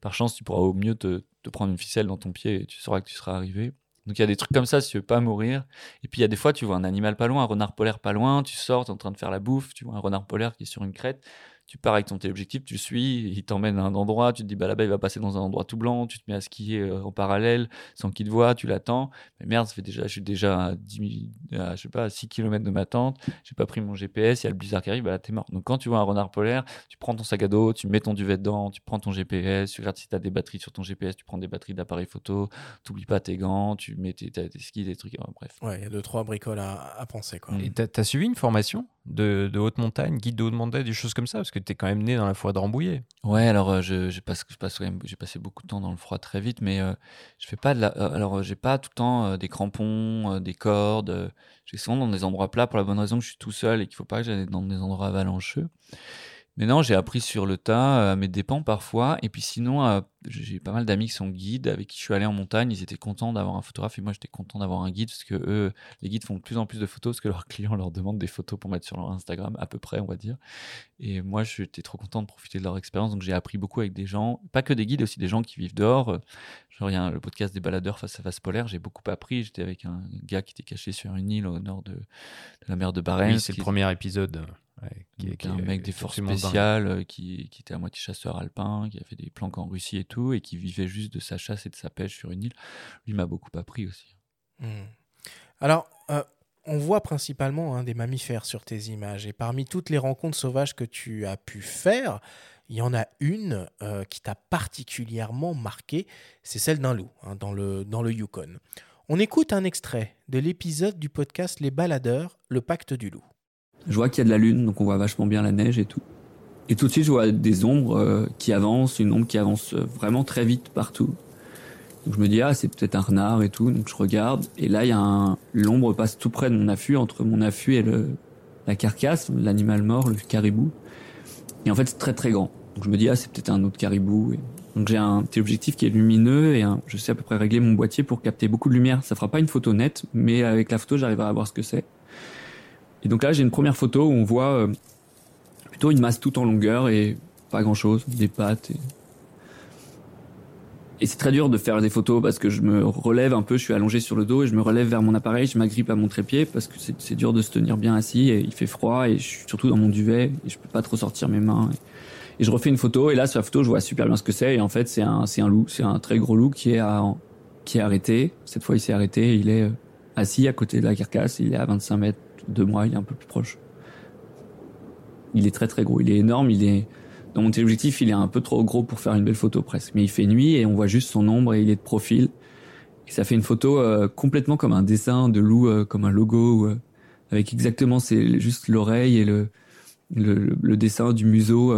par chance, tu pourras au mieux te, prendre une ficelle dans ton pied et tu sauras que tu seras arrivé. Donc il y a des trucs comme ça si tu veux pas mourir. Et puis il y a des fois, tu vois un animal pas loin, un renard polaire pas loin, tu sors, tu en train de faire la bouffe, tu vois un renard polaire qui est sur une crête, tu pars avec ton téléobjectif, tu suis, il t'emmène à un endroit, tu te dis bah là-bas il va passer dans un endroit tout blanc, tu te mets à skier euh, en parallèle sans qu'il te voit, tu l'attends. Mais merde, ça fait déjà, je suis déjà à, 10, je sais pas, 6 km de ma tente, j'ai pas pris mon GPS, il y a le blizzard qui arrive, bah là t'es mort. Donc quand tu vois un renard polaire, tu prends ton sac à dos, tu mets ton duvet dedans, tu prends ton GPS, tu regardes si tu as des batteries sur ton GPS, tu prends des batteries d'appareil photo, t'oublies pas tes gants, tu mets tes, tes skis, des trucs, bref. Ouais, il y a deux, trois bricoles à, à penser quoi. Et t'as as suivi une formation? De, haute montagne, guide de haute des choses comme ça Parce que tu es quand même né dans la forêt de Rambouillet. Ouais, alors euh, je, je, passe, je passe, j'ai passé beaucoup de temps dans le froid très vite, mais euh, je fais pas de la, euh, alors j'ai pas tout le temps des crampons, des cordes. j'ai souvent dans des endroits plats pour la bonne raison que je suis tout seul et qu'il faut pas que j'aille dans des endroits avalancheux. Mais non, j'ai appris sur le tas, à mes dépens parfois. Et puis sinon, j'ai pas mal d'amis qui sont guides, avec qui je suis allé en montagne. Ils étaient contents d'avoir un photographe et moi j'étais content d'avoir un guide parce que eux, les guides font de plus en plus de photos parce que [LAUGHS] leurs clients leur demandent des photos pour mettre sur leur Instagram, à peu près, on va dire. Et moi, j'étais trop content de profiter de leur expérience. Donc j'ai appris beaucoup avec des gens, pas que des guides, aussi des gens qui vivent dehors. Genre, il y a le podcast des baladeurs face à face polaire. J'ai beaucoup appris. J'étais avec un gars qui était caché sur une île au nord de, la mer de Barents. Oui, c'est le premier épisode qui, est, un mec des forces spéciales euh, qui, qui, était à moitié chasseur alpin, qui a fait des planques en Russie et tout, et qui vivait juste de sa chasse et de sa pêche sur une île. Lui m'a beaucoup appris aussi. Hmm. Alors, euh, on voit principalement hein, des mammifères sur tes images, et parmi toutes les rencontres sauvages que tu as pu faire, il y en a une euh, qui t'a particulièrement marqué, c'est celle d'un loup hein, dans, le, dans le Yukon. On écoute un extrait de l'épisode du podcast Les Baladeurs, le pacte du loup. Je vois qu'il y a de la lune, donc on voit vachement bien la neige et tout. Et tout de suite, je vois des ombres euh, qui avancent, une ombre qui avance euh, vraiment très vite partout. Donc je me dis, ah, c'est peut-être un renard et tout. Donc je regarde, et là, il y a un... l'ombre passe tout près de mon affût, entre mon affût et le... la carcasse, l'animal mort, le caribou. Et en fait, c'est très très grand. Donc je me dis, ah, c'est peut-être un autre caribou. Et... Donc j'ai un petit objectif qui est lumineux et je sais à peu près régler mon boîtier pour capter beaucoup de lumière. Ça fera pas une photo nette, mais avec la photo, j'arriverai à voir ce que c'est. Et donc là, j'ai une première photo où on voit euh, plutôt une masse toute en longueur et pas grand chose, des pattes. Et c'est très dur de faire des photos parce que je me relève un peu, je suis allongé sur le dos et je me relève vers mon appareil, je m'agrippe à mon trépied parce que c'est dur de se tenir bien assis et il fait froid et je suis surtout dans mon duvet et je peux pas trop sortir mes mains. Et, je refais une photo et là sur la photo je vois super bien ce que c'est et en fait c'est un c'est un loup, c'est un très gros loup qui est à, qui est arrêté. Cette fois il s'est arrêté, il est euh, assis à côté de la carcasse, il est à 25 mètres de moi, il est un peu plus proche. Il est très très gros, il est énorme, il est dans mon téléobjectif, il est un peu trop gros pour faire une belle photo presque. Mais il fait nuit et on voit juste son ombre et il est de profil. Et ça fait une photo euh, complètement comme un dessin de loup, euh, comme un logo, euh, avec exactement c'est juste l'oreille et le, le, le, dessin du museau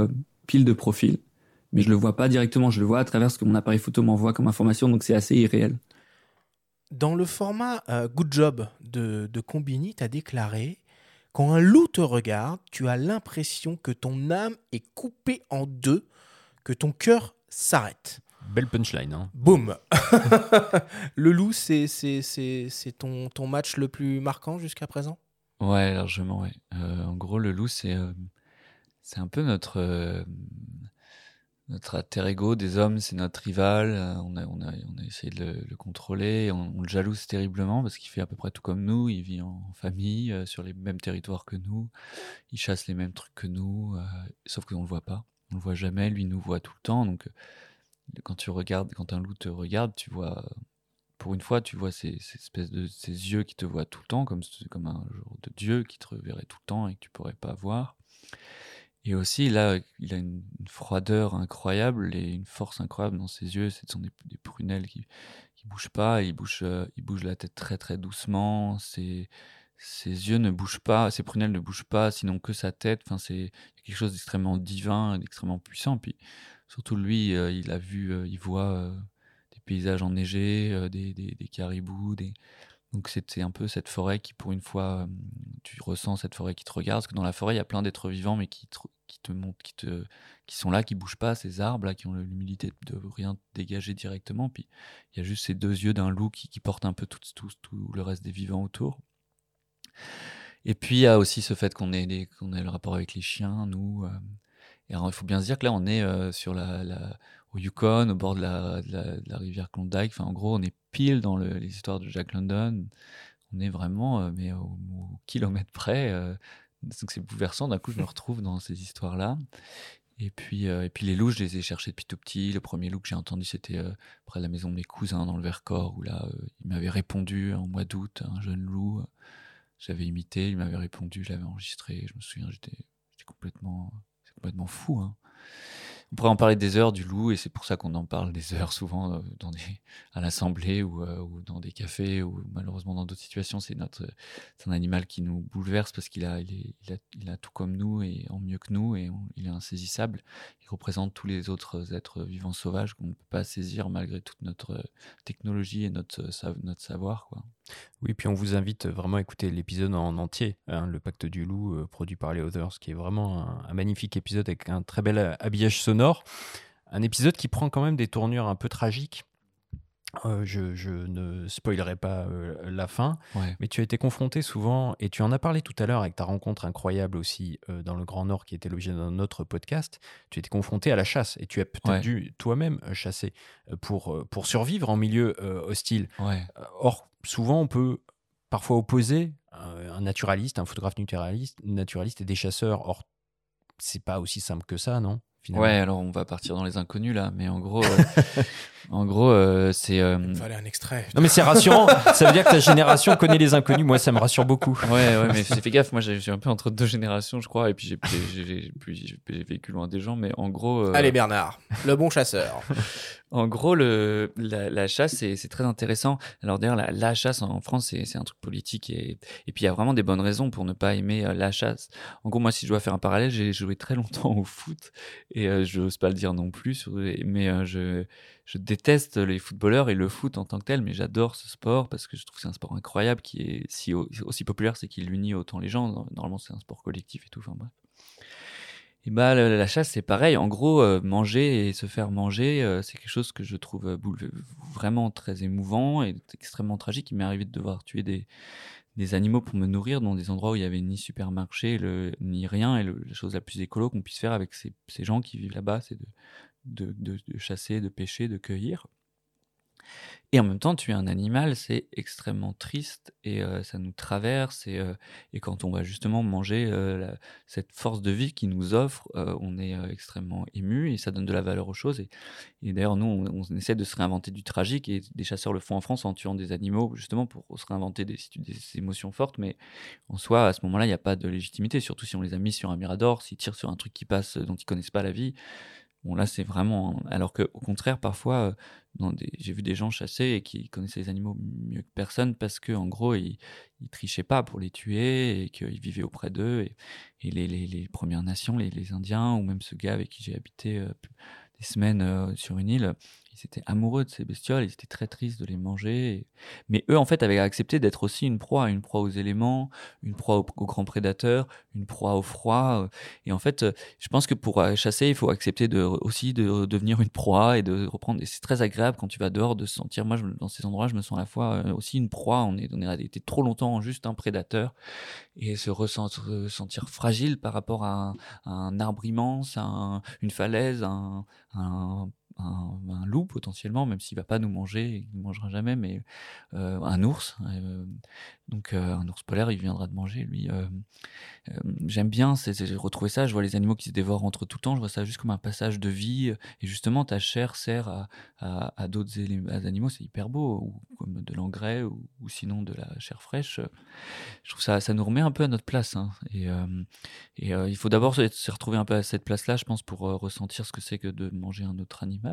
pile de profil. Mais je le vois pas directement, je le vois à travers ce que mon appareil photo m'envoie comme information, donc c'est assez irréel. Dans le format Good Job de, de Combini, tu as déclaré quand un loup te regarde, tu as l'impression que ton âme est coupée en deux, que ton cœur s'arrête. Belle punchline. Hein. Boum [LAUGHS] Le loup, c'est, ton, ton match le plus marquant jusqu'à présent? Ouais, largement, ouais. Euh, en gros, le loup, c'est, euh, c'est un peu notre, euh, notre alter ego des hommes, c'est notre rival. Euh, on a, essayé de le, contrôler. On, le jalouse terriblement parce qu'il fait à peu près tout comme nous. Il vit en famille, euh, sur les mêmes territoires que nous. Il chasse les mêmes trucs que nous, euh, sauf qu'on le voit pas. On le voit jamais. Lui nous voit tout le temps. Donc, quand tu regardes, quand un loup te regarde, tu vois, pour une fois, tu vois ces, ces espèces de yeux qui te voient tout le temps, comme comme un genre de Dieu qui te verrait tout le temps et que tu pourrais pas voir. Et aussi, là, il a une, froideur incroyable et une force incroyable dans ses yeux. Ce sont des, prunelles qui ne bougent pas. Il bouge, euh, il bouge la tête très très doucement. Ses, ses yeux ne bougent pas, ses prunelles ne bougent pas, sinon que sa tête. Enfin, c'est quelque chose d'extrêmement divin, d'extrêmement puissant. Puis surtout lui, euh, il a vu, euh, il voit des paysages enneigés, des, des, des, caribous, des, donc c'est un peu cette forêt qui, pour une fois, tu ressens cette forêt qui te regarde, parce que dans la forêt, il y a plein d'êtres vivants, mais qui te, montrent, qui, te, qui sont là, qui bougent pas, ces arbres qui ont l'humilité de rien dégager directement. Puis il y a juste ces deux yeux d'un loup qui, qui portent un peu tout, le reste des vivants autour. Et puis il y a aussi ce fait qu'on ait, qu'on ait le rapport avec les chiens, nous. Euh, il faut bien se dire que là, on est euh, sur la, au Yukon, au bord de la, rivière Klondike. En gros, on est pile dans le, les histoires de Jack London. On est vraiment, euh, mais au, kilomètre près. Euh, donc c'est bouleversant. D'un coup, je me retrouve dans ces histoires-là. Et puis, et puis les loups, je les ai cherchés depuis tout petit. Le premier loup que j'ai entendu, c'était près de la maison de mes cousins dans le Vercors, où là, il m'avait répondu en mois d'août, un jeune loup. J'avais imité, il m'avait répondu, je l'avais enregistré. Je me souviens, j'étais complètement complètement fou. Hein. On pourrait en parler des heures du loup, et c'est pour ça qu'on en parle des heures souvent euh, dans à l'assemblée ou, euh, ou, dans des cafés, ou malheureusement dans d'autres situations. C'est un animal qui nous bouleverse parce qu'il a, il, a, tout comme nous et en mieux que nous, et il est insaisissable. Il représente tous les autres êtres vivants sauvages qu'on ne peut pas saisir malgré toute notre technologie et notre, notre savoir. Quoi. Oui, puis on vous invite vraiment à écouter l'épisode en entier, hein, Le Pacte du Loup, euh, produit par les Others, qui est vraiment un, magnifique épisode avec un très bel habillage sonore. Un épisode qui prend quand même des tournures un peu tragiques. Euh, je, ne spoilerai pas euh, la fin, mais tu as été confronté souvent, et tu en as parlé tout à l'heure avec ta rencontre incroyable aussi dans le Grand Nord, qui était l'objet d'un autre podcast. Tu étais confronté à la chasse, et tu as peut-être dû toi-même chasser pour, pour survivre en milieu hostile. Or, souvent, on peut parfois opposer un naturaliste, un photographe naturaliste, naturaliste et des chasseurs. Or, c'est pas aussi simple que ça, non? Ouais, alors on va partir dans les inconnus là, mais en gros, euh, [LAUGHS] en gros, euh, c'est. Euh... Il fallait un extrait. Non, mais c'est rassurant. ça veut dire que ta génération connaît les inconnus. Moi, ça me rassure beaucoup. Ouais, ouais, mais fais gaffe. Moi, j'ai un peu entre deux générations, je crois, et puis j'ai vécu loin des gens, mais en gros. Euh, Allez, Bernard, le bon chasseur. [LAUGHS] En gros, le, la, chasse, c'est très intéressant. Alors d'ailleurs, la, chasse en France, c'est un truc politique et, et puis il y a vraiment des bonnes raisons pour ne pas aimer euh, la chasse. En gros, moi, si je dois faire un parallèle, j'ai joué très longtemps au foot et euh, je n'ose pas le dire non plus, mais euh, je, déteste les footballeurs et le foot en tant que tel, mais j'adore ce sport parce que je trouve que c'est un sport incroyable qui est si aussi populaire, c'est qu'il unit autant les gens. Normalement, c'est un sport collectif et tout. Enfin bref. Et bah, la chasse, c'est pareil. En gros, euh, manger et se faire manger, c'est quelque chose que je trouve vraiment très émouvant et extrêmement tragique. Il m'est arrivé de devoir tuer des, des animaux pour me nourrir dans des endroits où il n'y avait ni supermarché, ni rien. Et la chose la plus écolo qu'on puisse faire avec ces, gens qui vivent là-bas, c'est de, chasser, de pêcher, de cueillir. Et en même temps, tuer un animal, c'est extrêmement triste et euh, ça nous traverse. Et, euh, et, quand on va justement manger euh, cette force de vie qu'il nous offre, on est extrêmement ému et ça donne de la valeur aux choses. Et, d'ailleurs, nous, on, essaie de se réinventer du tragique et des chasseurs le font en France en tuant des animaux, justement pour se réinventer des, émotions fortes. Mais en soi, à ce moment-là, il n'y a pas de légitimité, surtout si on les a mis sur un mirador, s'ils tirent sur un truc qui passe dont ils connaissent pas la vie. Bon, là, c'est vraiment. Alors qu'au contraire, parfois, euh, j'ai vu des gens chasser et qui connaissaient les animaux mieux que personne parce qu'en gros, ils, ils trichaient pas pour les tuer et qu'ils vivaient auprès d'eux. Et, les, les, Premières Nations, les, Indiens, ou même ce gars avec qui j'ai habité euh, des semaines euh, sur une île, ils étaient amoureux de ces bestioles, ils étaient très tristes de les manger. Mais eux, en fait, avaient accepté d'être aussi une proie, une proie aux éléments, une proie aux, grands prédateurs, une proie au froid. Et en fait, je pense que pour chasser, il faut accepter de, aussi de devenir une proie et de reprendre. Et c'est très agréable quand tu vas dehors de se sentir. Moi, dans ces endroits, je me sens à la fois euh, aussi une proie. On, est, on a été trop longtemps juste un prédateur et se ressentir fragile par rapport à un, arbre immense, à une falaise, un, un un, loup potentiellement, même s'il va pas nous manger, il ne mangera jamais, mais euh, un ours. Euh, donc euh, un ours polaire, il viendra de manger, lui. J'aime bien retrouver ça. Je vois les animaux qui se dévorent entre tout le temps. Je vois ça juste comme un passage de vie. Et justement, ta chair sert à, à, d'autres animaux. C'est hyper beau, ou comme de l'engrais, ou, sinon de la chair fraîche. Je trouve ça, ça nous remet un peu à notre place. Hein. Et, et il faut d'abord se retrouver un peu à cette place-là, je pense, pour ressentir ce que c'est que de manger un autre animal.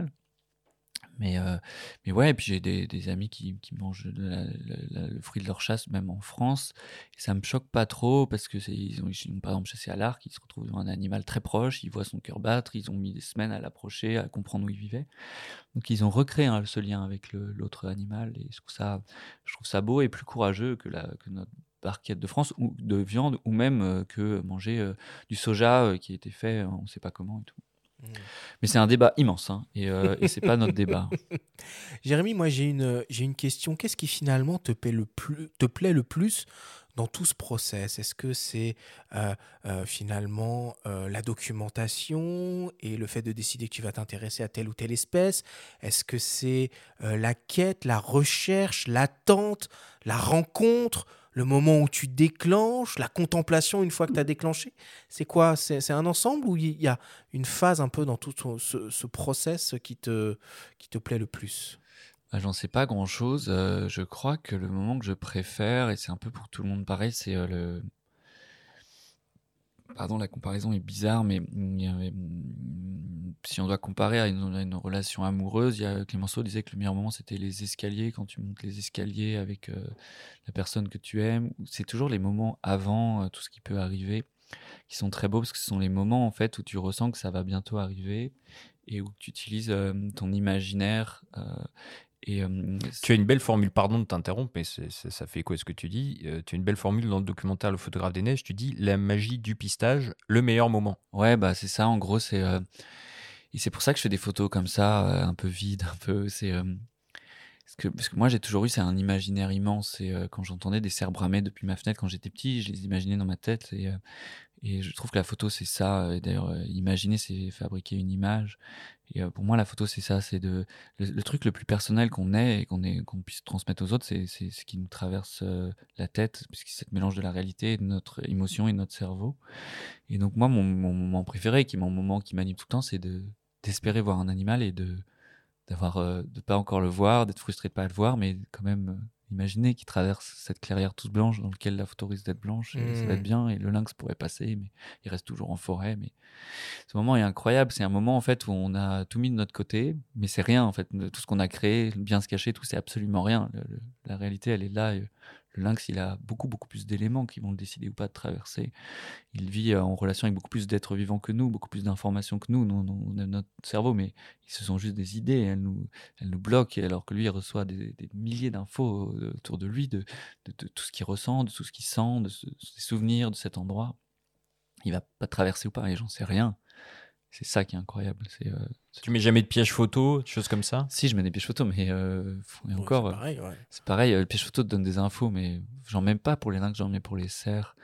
Mais, euh, mais ouais, et puis j'ai des, amis qui, mangent le fruit de leur chasse, même en France. Et ça me choque pas trop parce que ils ont, ils ont, par exemple chassé à l'arc, ils se retrouvent devant un animal très proche, ils voient son cœur battre, ils ont mis des semaines à l'approcher, à comprendre où il vivait. Donc ils ont recréé hein, ce lien avec l'autre animal et je trouve, ça, beau et plus courageux que notre barquette de France ou de viande ou même euh, que manger euh, du soja qui a été fait, on ne sait pas comment et tout. Mais c'est un débat immense, hein, et, euh, et c'est pas notre débat. [LAUGHS] Jérémy, moi j'ai une, une question. Qu'est-ce qui finalement te plaît le plus, te plaît le plus dans tout ce process? Est-ce que c'est euh, euh, finalement la documentation et le fait de décider que tu vas t'intéresser à telle ou telle espèce? Est-ce que c'est la quête, la recherche, l'attente, la rencontre? Le moment où tu déclenches, la contemplation une fois que tu as déclenché C'est quoi? C'est un ensemble ou il y a une phase un peu dans tout ce, ce process qui te, qui te plaît le plus? Bah, J'en sais pas grand chose. Euh, je crois que le moment que je préfère, et c'est un peu pour tout le monde pareil, c'est euh, le, pardon, la comparaison est bizarre, mais si on doit comparer à une, relation amoureuse, il y a, Clémenceau disait que le meilleur moment c'était les escaliers, quand tu montes les escaliers avec euh, la personne que tu aimes. C'est toujours les moments avant euh, tout ce qui peut arriver qui sont très beaux parce que ce sont les moments en fait où tu ressens que ça va bientôt arriver et où tu utilises euh, ton imaginaire tu as une belle formule, pardon de t'interrompre, mais ça fait quoi ce que tu dis Tu as une belle formule dans le documentaire Le photographe des neiges, tu dis la magie du pistage, le meilleur moment. Ouais, bah c'est ça, en gros, c'est. Et c'est pour ça que je fais des photos comme ça, un peu vides, un peu. C'est. Parce que, parce que, moi, j'ai toujours eu c'est un imaginaire immense. Et quand j'entendais des cerfs bramer depuis ma fenêtre quand j'étais petit, je les imaginais dans ma tête. Et, et je trouve que la photo, c'est ça. D'ailleurs, imaginer, c'est fabriquer une image. Et pour moi, la photo, c'est ça, c'est le, truc le plus personnel qu'on ait et qu'on puisse transmettre aux autres, c'est ce qui nous traverse la tête, puisque c'est le mélange de la réalité, de notre émotion et de notre cerveau. Et donc moi, mon, moment préféré, qui est mon moment qui m'anime tout le temps, c'est de d'espérer voir un animal et de d'avoir euh, de pas encore le voir, d'être frustré de pas le voir, mais quand même Imaginez qu'il traverse cette clairière toute blanche dans laquelle la photo risque d'être blanche, et ça va être mmh. bien, et le lynx pourrait passer, mais il reste toujours en forêt. Mais ce moment est incroyable. C'est un moment en fait où on a tout mis de notre côté, mais c'est rien en fait. Tout ce qu'on a créé, bien se cacher, tout c'est absolument rien. la réalité, elle est là. Le lynx, il a beaucoup, beaucoup plus d'éléments qui vont le décider ou pas de traverser. Il vit euh, en relation avec beaucoup plus d'êtres vivants que nous, beaucoup plus d'informations que nous. on a notre cerveau, mais ce sont juste des idées. Elles nous, elles nous bloquent, alors que lui, il reçoit des, milliers d'infos euh, autour de lui, de, tout ce qu'il ressent, de tout ce qu'il sent, de ses souvenirs de cet endroit. Il va pas traverser ou pas, et j'en sais rien. C'est ça qui est incroyable. C'est, euh, tu mets jamais de piège photo, des choses comme ça? Si, je mets des pièges photo, mais euh, encore. C'est pareil, C'est pareil, le piège photo te donne des infos, mais j'en mets pas pour les lynx, j'en mets pour les cerfs.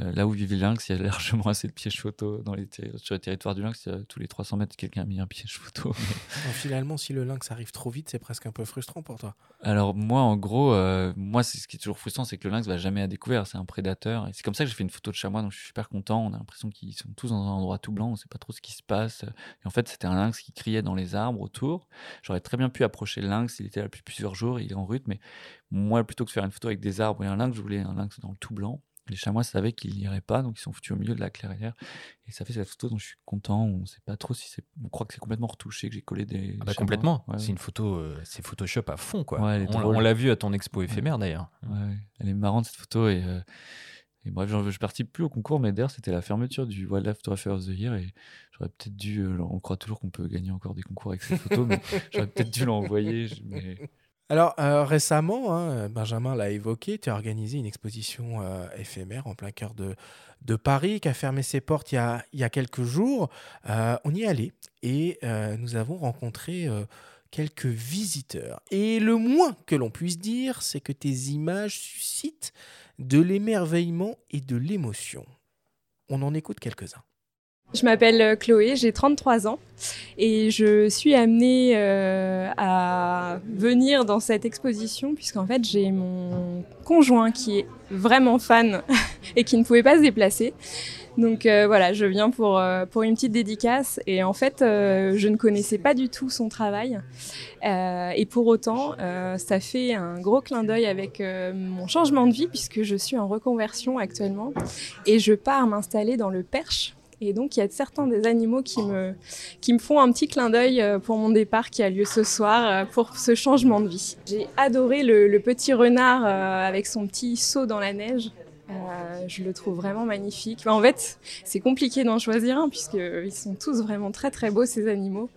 Euh, là où vivent les lynx, il y a [LAUGHS] largement assez de pièges photo dans les sur les territoires du lynx. tous les 300 mètres, quelqu'un a mis un piège photo. [LAUGHS] finalement, si le lynx arrive trop vite, c'est presque un peu frustrant pour toi. Alors moi, en gros, euh, moi, ce qui est toujours frustrant, c'est que le lynx va jamais à découvert. C'est un prédateur. Et c'est comme ça que j'ai fait une photo de chamois, donc je suis super content. On a l'impression qu'ils sont tous dans un endroit tout blanc. On sait pas trop ce qui se passe. Et en fait, c'était un lynx qui criait dans les arbres autour. J'aurais très bien pu approcher le lynx. Il était là depuis plusieurs jours. Il est en route, mais moi, plutôt que de faire une photo avec des arbres et un lynx, je voulais un lynx dans le tout blanc. Les chamois savaient qu'ils n'iraient pas, donc ils sont foutus au milieu de la clairière. Et ça fait cette photo dont je suis content. On sait pas trop si c'est. On croit que c'est complètement retouché, que j'ai collé des. Ah bah complètement. C'est une photo, euh, c'est Photoshop à fond, quoi. on, l'a vu à ton expo éphémère d'ailleurs. elle est marrante cette photo et. Euh, et bref, je ne participe plus au concours, mais d'ailleurs, c'était la fermeture du Wildlife Photographer of the Year. Et j'aurais peut-être dû. Euh, on croit toujours qu'on peut gagner encore des concours avec ces photos, mais [LAUGHS] j'aurais peut-être dû l'envoyer. Mais alors euh, récemment, hein, Benjamin l'a évoqué, tu as organisé une exposition euh, éphémère en plein cœur de, Paris qui a fermé ses portes il y a, il y a quelques jours. Euh, on y est allé et nous avons rencontré quelques visiteurs. Et le moins que l'on puisse dire, c'est que tes images suscitent de l'émerveillement et de l'émotion. On en écoute quelques-uns. Je m'appelle euh, Chloé, j'ai 33 ans et je suis amenée euh, à venir dans cette exposition puisqu'en fait j'ai mon conjoint qui est vraiment fan [LAUGHS] et qui ne pouvait pas se déplacer. Donc euh, voilà, je viens pour, pour une petite dédicace et en fait je ne connaissais pas du tout son travail et pour autant ça fait un gros clin d'œil avec mon changement de vie puisque je suis en reconversion actuellement et je pars m'installer dans le Perche et donc, il y a certains des animaux qui me, qui me font un petit clin d'œil euh, pour mon départ qui a lieu ce soir euh, pour ce changement de vie. J'ai adoré le, petit renard euh, avec son petit saut dans la neige. je le trouve vraiment magnifique. en fait, c'est compliqué d'en choisir un puisqu'ils sont tous vraiment très très beaux ces animaux.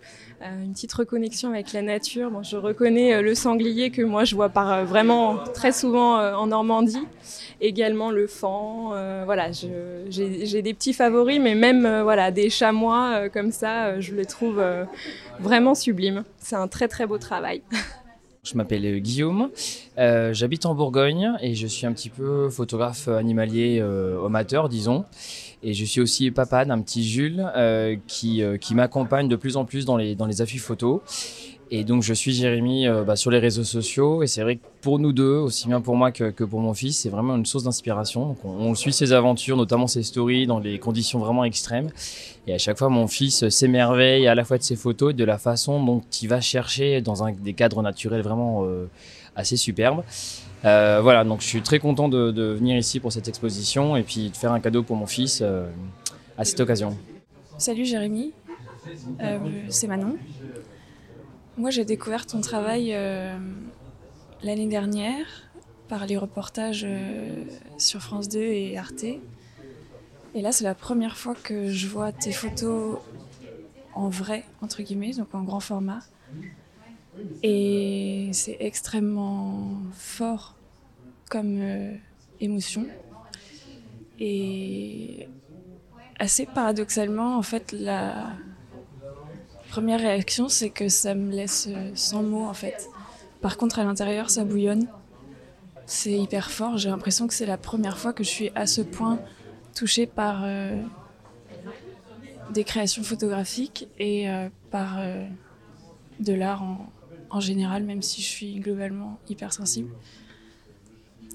Euh, une petite reconnexion avec la nature. Bon, je reconnais euh, le sanglier que moi je vois par, euh, vraiment très souvent en Normandie. Également le fan. voilà, j'ai des petits favoris, mais même voilà des chamois comme ça, je les trouve vraiment sublimes. C'est un très très beau travail. [LAUGHS] Je m'appelle Guillaume, j'habite en Bourgogne et je suis un petit peu photographe animalier amateur, disons. Et je suis aussi papa d'un petit Jules euh, qui, euh, qui m'accompagne de plus en plus dans les, dans les affiches photos. Et donc je suis Jérémy euh, bah, sur les réseaux sociaux et c'est vrai que pour nous deux, aussi bien pour moi que, que pour mon fils, c'est vraiment une source d'inspiration. On, on, suit ses aventures, notamment ses stories dans des conditions vraiment extrêmes. Et à chaque fois, mon fils s'émerveille à la fois de ses photos et de la façon dont il va chercher dans un, des cadres naturels vraiment assez superbes. Euh, voilà, donc je suis très content de, venir ici pour cette exposition et puis de faire un cadeau pour mon fils euh, à cette occasion. Salut Jérémy, euh, c'est Manon. Moi j'ai découvert ton travail l'année dernière par les reportages sur France 2 et Arte. Et là c'est la première fois que je vois tes photos en vrai, entre guillemets, donc en grand format. Et c'est extrêmement fort comme euh, émotion. Et assez paradoxalement, en fait, la première réaction, c'est que ça me laisse sans mots, en fait. Par contre, à l'intérieur, ça bouillonne. C'est hyper fort. J'ai l'impression que c'est la première fois que je suis à ce point touchée par euh, des créations photographiques et euh, par de l'art en, en général, même si je suis globalement hypersensible.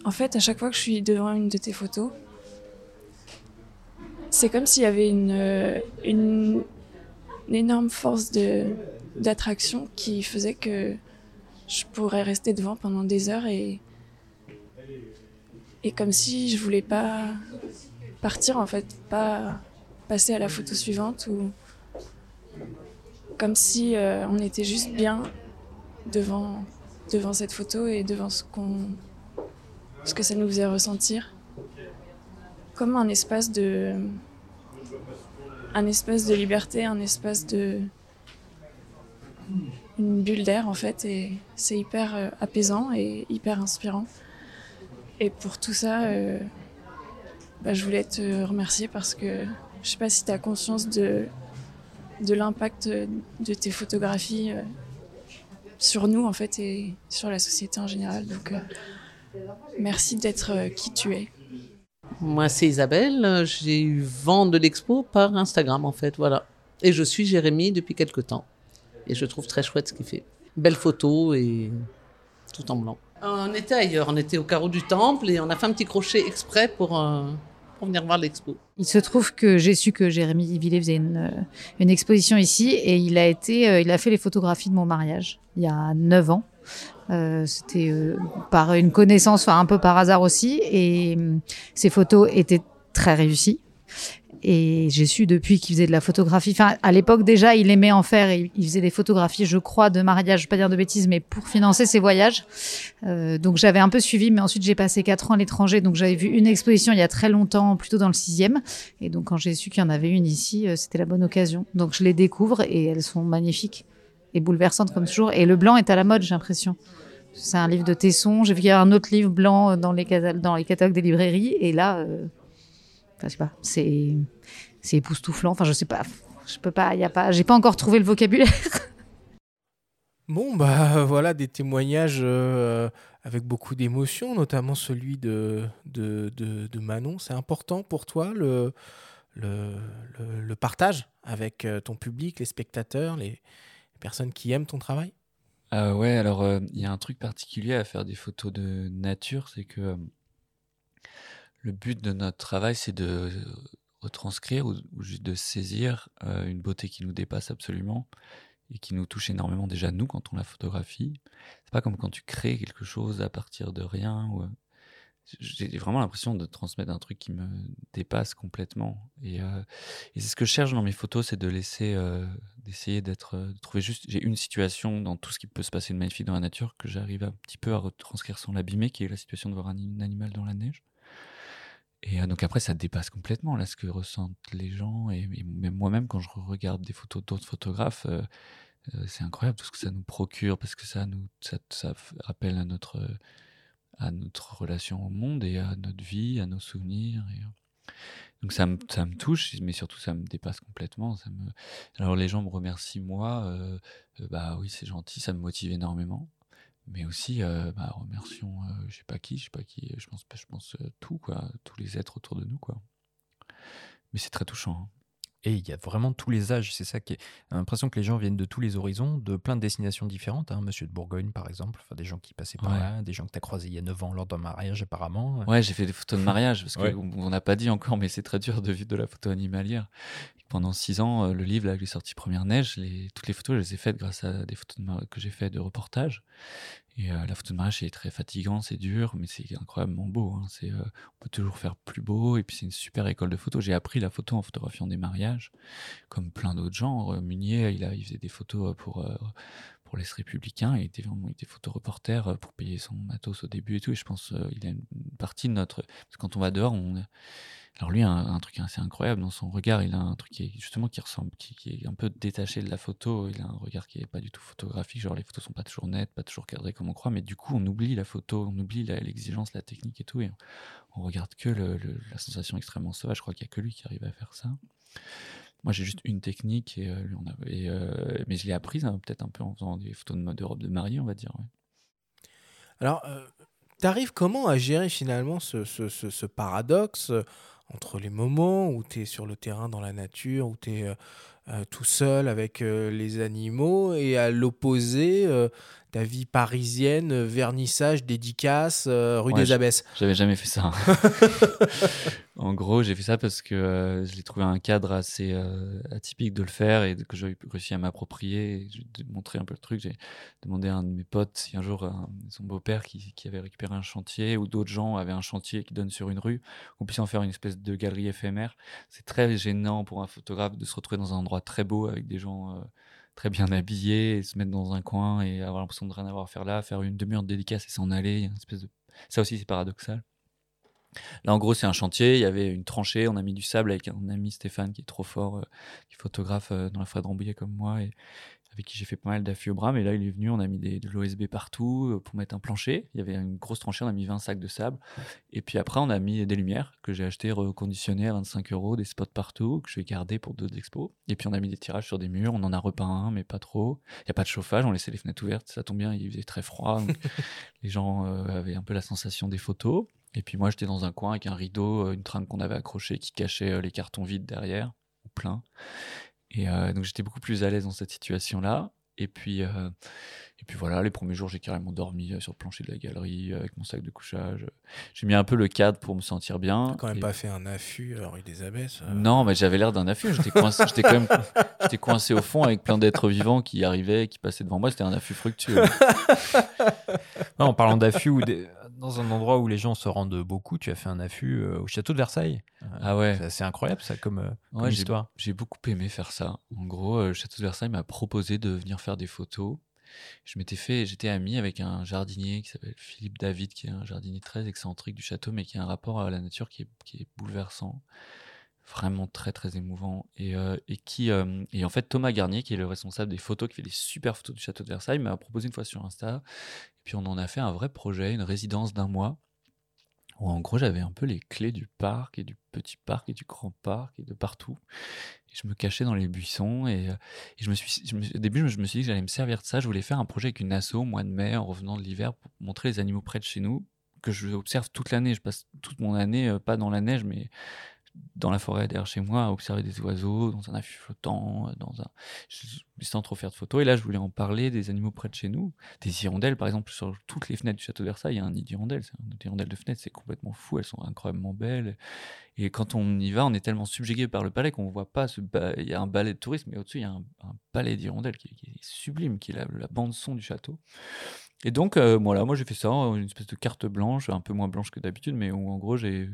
En fait, à chaque fois que je suis devant une de tes photos, c'est comme s'il y avait une, énorme force d'attraction qui faisait que je pourrais rester devant pendant des heures et, et comme si je voulais pas partir en fait, pas passer à la photo suivante ou comme si euh, on était juste bien devant, devant cette photo et devant ce, qu'on, ce que ça nous faisait ressentir. Comme un espace de, un espace de liberté, un espace de. une bulle d'air en fait, et c'est hyper euh, apaisant et hyper inspirant. Et pour tout ça, euh, bah, je voulais te remercier parce que je sais pas si tu as conscience de, de l'impact de tes photographies euh, sur nous en fait et sur la société en général. Donc euh, merci d'être euh, qui tu es. Moi, c'est Isabelle. J'ai eu vent de l'expo par Instagram, en fait. Voilà. Et je suis Jérémy depuis quelques temps. Et je trouve très chouette ce qu'il fait. Belle photo et tout en blanc. On était ailleurs. On était au carreau du temple et on a fait un petit crochet exprès pour, euh, Il se trouve que j'ai su que Jérémy Villet faisait une, euh, une exposition ici et il a été, euh, il a fait les photographies de mon mariage il y a 9 ans. Euh, C'était par une connaissance, enfin un peu par hasard aussi, et euh, ces photos étaient très réussies. Et j'ai su depuis qu'il faisait de la photographie. Enfin, à l'époque déjà, il aimait en faire. Et il faisait des photographies, je crois, de mariage. Je vais pas dire de bêtises, mais pour financer ses voyages. Euh, donc j'avais un peu suivi, mais ensuite j'ai passé quatre ans à l'étranger. Donc j'avais vu une exposition il y a très longtemps, plutôt dans le sixième. Et donc quand j'ai su qu'il y en avait une ici, euh, c'était la bonne occasion. Donc je les découvre et elles sont magnifiques et bouleversantes comme toujours. Et le blanc est à la mode, j'ai l'impression. C'est un livre de Tesson. J'ai vu qu'il y a un autre livre blanc dans les, dans les catalogues des librairies. Et là, euh, enfin, je sais pas, c'est, c'est époustouflant. Enfin, je sais pas. Je peux pas, il y a pas, j'ai pas encore trouvé le vocabulaire. [LAUGHS] Bon, bah voilà des témoignages euh, avec beaucoup d'émotion, notamment celui de, de, de- de Manon. C'est important pour toi le, le, le- le partage avec euh, ton public, les spectateurs, les, les personnes qui aiment ton travail? Ah ouais, alors euh, il y a un truc particulier à faire des photos de nature, c'est que euh, le but de notre travail, c'est de retranscrire ou, juste de saisir euh, une beauté qui nous dépasse absolument et qui nous touche énormément déjà nous quand on la photographie. C'est pas comme quand tu crées quelque chose à partir de rien. Euh, j'ai vraiment l'impression de transmettre un truc qui me dépasse complètement. Et, euh, c'est ce que je cherche dans mes photos, c'est de laisser, euh, d'essayer d'être, euh, de trouver juste. J'ai une situation dans tout ce qui peut se passer de magnifique dans la nature que j'arrive un petit peu à retranscrire sans l'abîmer, qui est la situation de voir un animal dans la neige. Et euh, donc après, ça dépasse complètement là ce que ressentent les gens et, même moi-même quand je regarde des photos d'autres photographes. euh, euh, c'est incroyable tout ce que ça nous procure parce que ça nous ça, ça rappelle à notre à notre relation au monde et à notre vie, à nos souvenirs. Donc ça me, ça me touche, mais surtout ça me dépasse complètement. Alors les gens me remercient moi, bah oui c'est gentil, ça me motive énormément. Mais aussi, euh, bah, remercions, euh, je sais pas qui, je sais pas qui, je pense, je pense euh, tout quoi, tous les êtres autour de nous quoi. Mais c'est très touchant. hein. Et il y a vraiment tous les âges, c'est ça qui est. A l'impression que les gens viennent de tous les horizons, de plein de destinations différentes. hein. Monsieur de Bourgogne, par exemple, enfin, des gens qui passaient par Ouais. là, des gens que tu as croisés il y a 9 ans lors d'un mariage, apparemment. Ouais, j'ai fait des photos de mariage parce Ouais. qu'on n'a pas dit encore, mais c'est très dur de vivre de la photo animalière. Pendant six ans, euh, le livre là, qui est sorti Première Neige, les, toutes les photos, je les ai faites grâce à des photos de mar- que j'ai fait de reportage. Et euh, la photo de mariage, c'est très fatigant, c'est dur, mais c'est incroyablement beau. hein. Euh, on peut toujours faire plus beau, et puis c'est une super école de photo. J'ai appris la photo en photographiant des mariages, comme plein d'autres gens. Munier, il, a, il faisait des photos euh, pour, euh, pour l'Est républicain, il était vraiment il était photoreporter pour payer son matos au début et tout. Et je pense euh, il a une partie de notre. Parce que quand on va dehors, on. Alors lui, a un, truc assez incroyable dans son regard, il a un truc qui est justement qui ressemble, qui, est un peu détaché de la photo. Il a un regard qui est pas du tout photographique. Genre les photos sont pas toujours nettes, pas toujours cadrées comme on croit, mais du coup on oublie la photo, on oublie l'exigence, la technique et tout, et on, on regarde que la sensation extrêmement sauvage. Je crois qu'il y a que lui qui arrive à faire ça. Moi, j'ai juste une technique, et, euh, lui, on a, euh, mais je l'ai apprise hein, peut-être un peu en faisant des photos de, mode de robe de mariée, on va dire. Alors, euh, t'arrives comment à gérer finalement ce, ce- ce- paradoxe entre les moments où tu es sur le terrain dans la nature, où tu es tout seul avec euh, les animaux, et à l'opposé, euh, ta vie parisienne, euh, vernissage, dédicace, euh, rue Ouais, des Abbesses J'avais jamais fait ça. [LAUGHS] en gros, j'ai fait ça parce que euh, je l'ai trouvé un cadre assez euh, atypique de le faire et que j'ai réussi à m'approprier. te montrer un peu le truc. J'ai demandé à un de mes potes si un jour un- son beau-père qui, qui avait récupéré un chantier ou d'autres gens avaient un chantier qui donne sur une rue, qu'on puisse en faire une espèce de galerie éphémère. C'est très gênant pour un photographe de se retrouver dans un endroit très beau avec des gens très bien habillés et se mettre dans un coin et avoir l'impression de rien avoir à faire là, faire une demi-heure de dédicace et s'en aller. Une espèce de... Ça aussi, c'est paradoxal. Là, en gros, c'est un chantier. Il y avait une tranchée. On a mis du sable avec un ami Stéphane qui est trop fort, euh, qui photographe euh, dans la forêt de Rambouillet comme moi et avec qui j'ai fait pas mal d'affûts au bras. Mais là, il est venu. On a mis des, de l'OSB partout euh, pour mettre un plancher. Il y avait une grosse tranchée. On a mis 20 sacs de sable. Et puis après, on a mis des lumières que j'ai achetées reconditionnées à 25 euros, des spots partout que je vais garder pour d'autres expos. Et puis, on a mis des tirages sur des murs. On en a repeint un, mais pas trop. Il n'y a pas de chauffage. On laissait les fenêtres ouvertes. Ça tombe bien. Il faisait très froid. [LAUGHS] les gens euh, avaient un peu la sensation des photos. Et puis moi, j'étais dans un coin avec un rideau, euh, une tringle qu'on avait accrochée qui cachait les cartons vides derrière, ou plein. Et euh, donc j'étais beaucoup plus à l'aise dans cette situation-là. Et puis, euh, et puis voilà, les premiers jours, j'ai carrément dormi euh, sur le plancher de la galerie avec mon sac de couchage. J'ai mis un peu le cadre pour me sentir bien. T'as quand même Et- pas fait un affût euh, rue des Abbesses. euh. non, mais j'avais l'air d'un affût. J'étais coincé, [LAUGHS] j'étais quand même, j'étais coincé au fond avec plein d'êtres vivants qui arrivaient, qui passaient devant moi. C'était un affût fructueux. [LAUGHS] Non, en parlant d'affût, ou des- dans un endroit où les gens se rendent beaucoup, tu as fait un affût euh, au château de Versailles. Ah ouais. C'est assez incroyable ça comme, euh, comme Ouais, j'ai- histoire. J'ai beaucoup aimé faire ça. En gros, euh, le Château de Versailles m'a proposé de venir faire des photos. Je m'étais fait, j'étais ami avec un jardinier qui s'appelle Philippe David, qui est un jardinier très excentrique du château, mais qui a un rapport à la nature qui est, qui est bouleversant, vraiment très très émouvant. Et, euh, et qui, euh, et en fait, Thomas Garnier, qui est le responsable des photos, qui fait des super photos du château de Versailles, m'a proposé une fois sur Insta. Et puis on en a fait un vrai projet, une résidence d'un mois où en gros j'avais un peu les clés du parc et du petit parc et du grand parc et de partout. Je me cachais dans les buissons et, euh, je me suis, au début je me suis dit que j'allais me servir de ça. Je voulais faire un projet avec une asso au mois de mai en revenant de l'hiver pour montrer les animaux près de chez nous que je observe toute l'année. Je passe toute mon année euh, pas dans la neige mais dans la forêt derrière chez moi à observer des oiseaux, dans un affût flottant, euh, dans un sans trop faire de photos. Et là, je voulais en parler des animaux près de chez nous, des hirondelles par exemple sur toutes les fenêtres du château de Versailles. Il y a un nid d'hirondelles, c'est un de fenêtres, c'est complètement fou. Elles sont incroyablement belles. Et quand on y va, on est tellement subjugué par le palais qu'on voit pas Il y a un balai de tourisme, mais au-dessus il y a un, un palais d'hirondelles qui, est- sublime, qui est la, la bande son du château. Et donc, euh, voilà, moi j'ai fait ça, une espèce de carte blanche, un peu moins blanche que d'habitude, mais où en gros j'ai.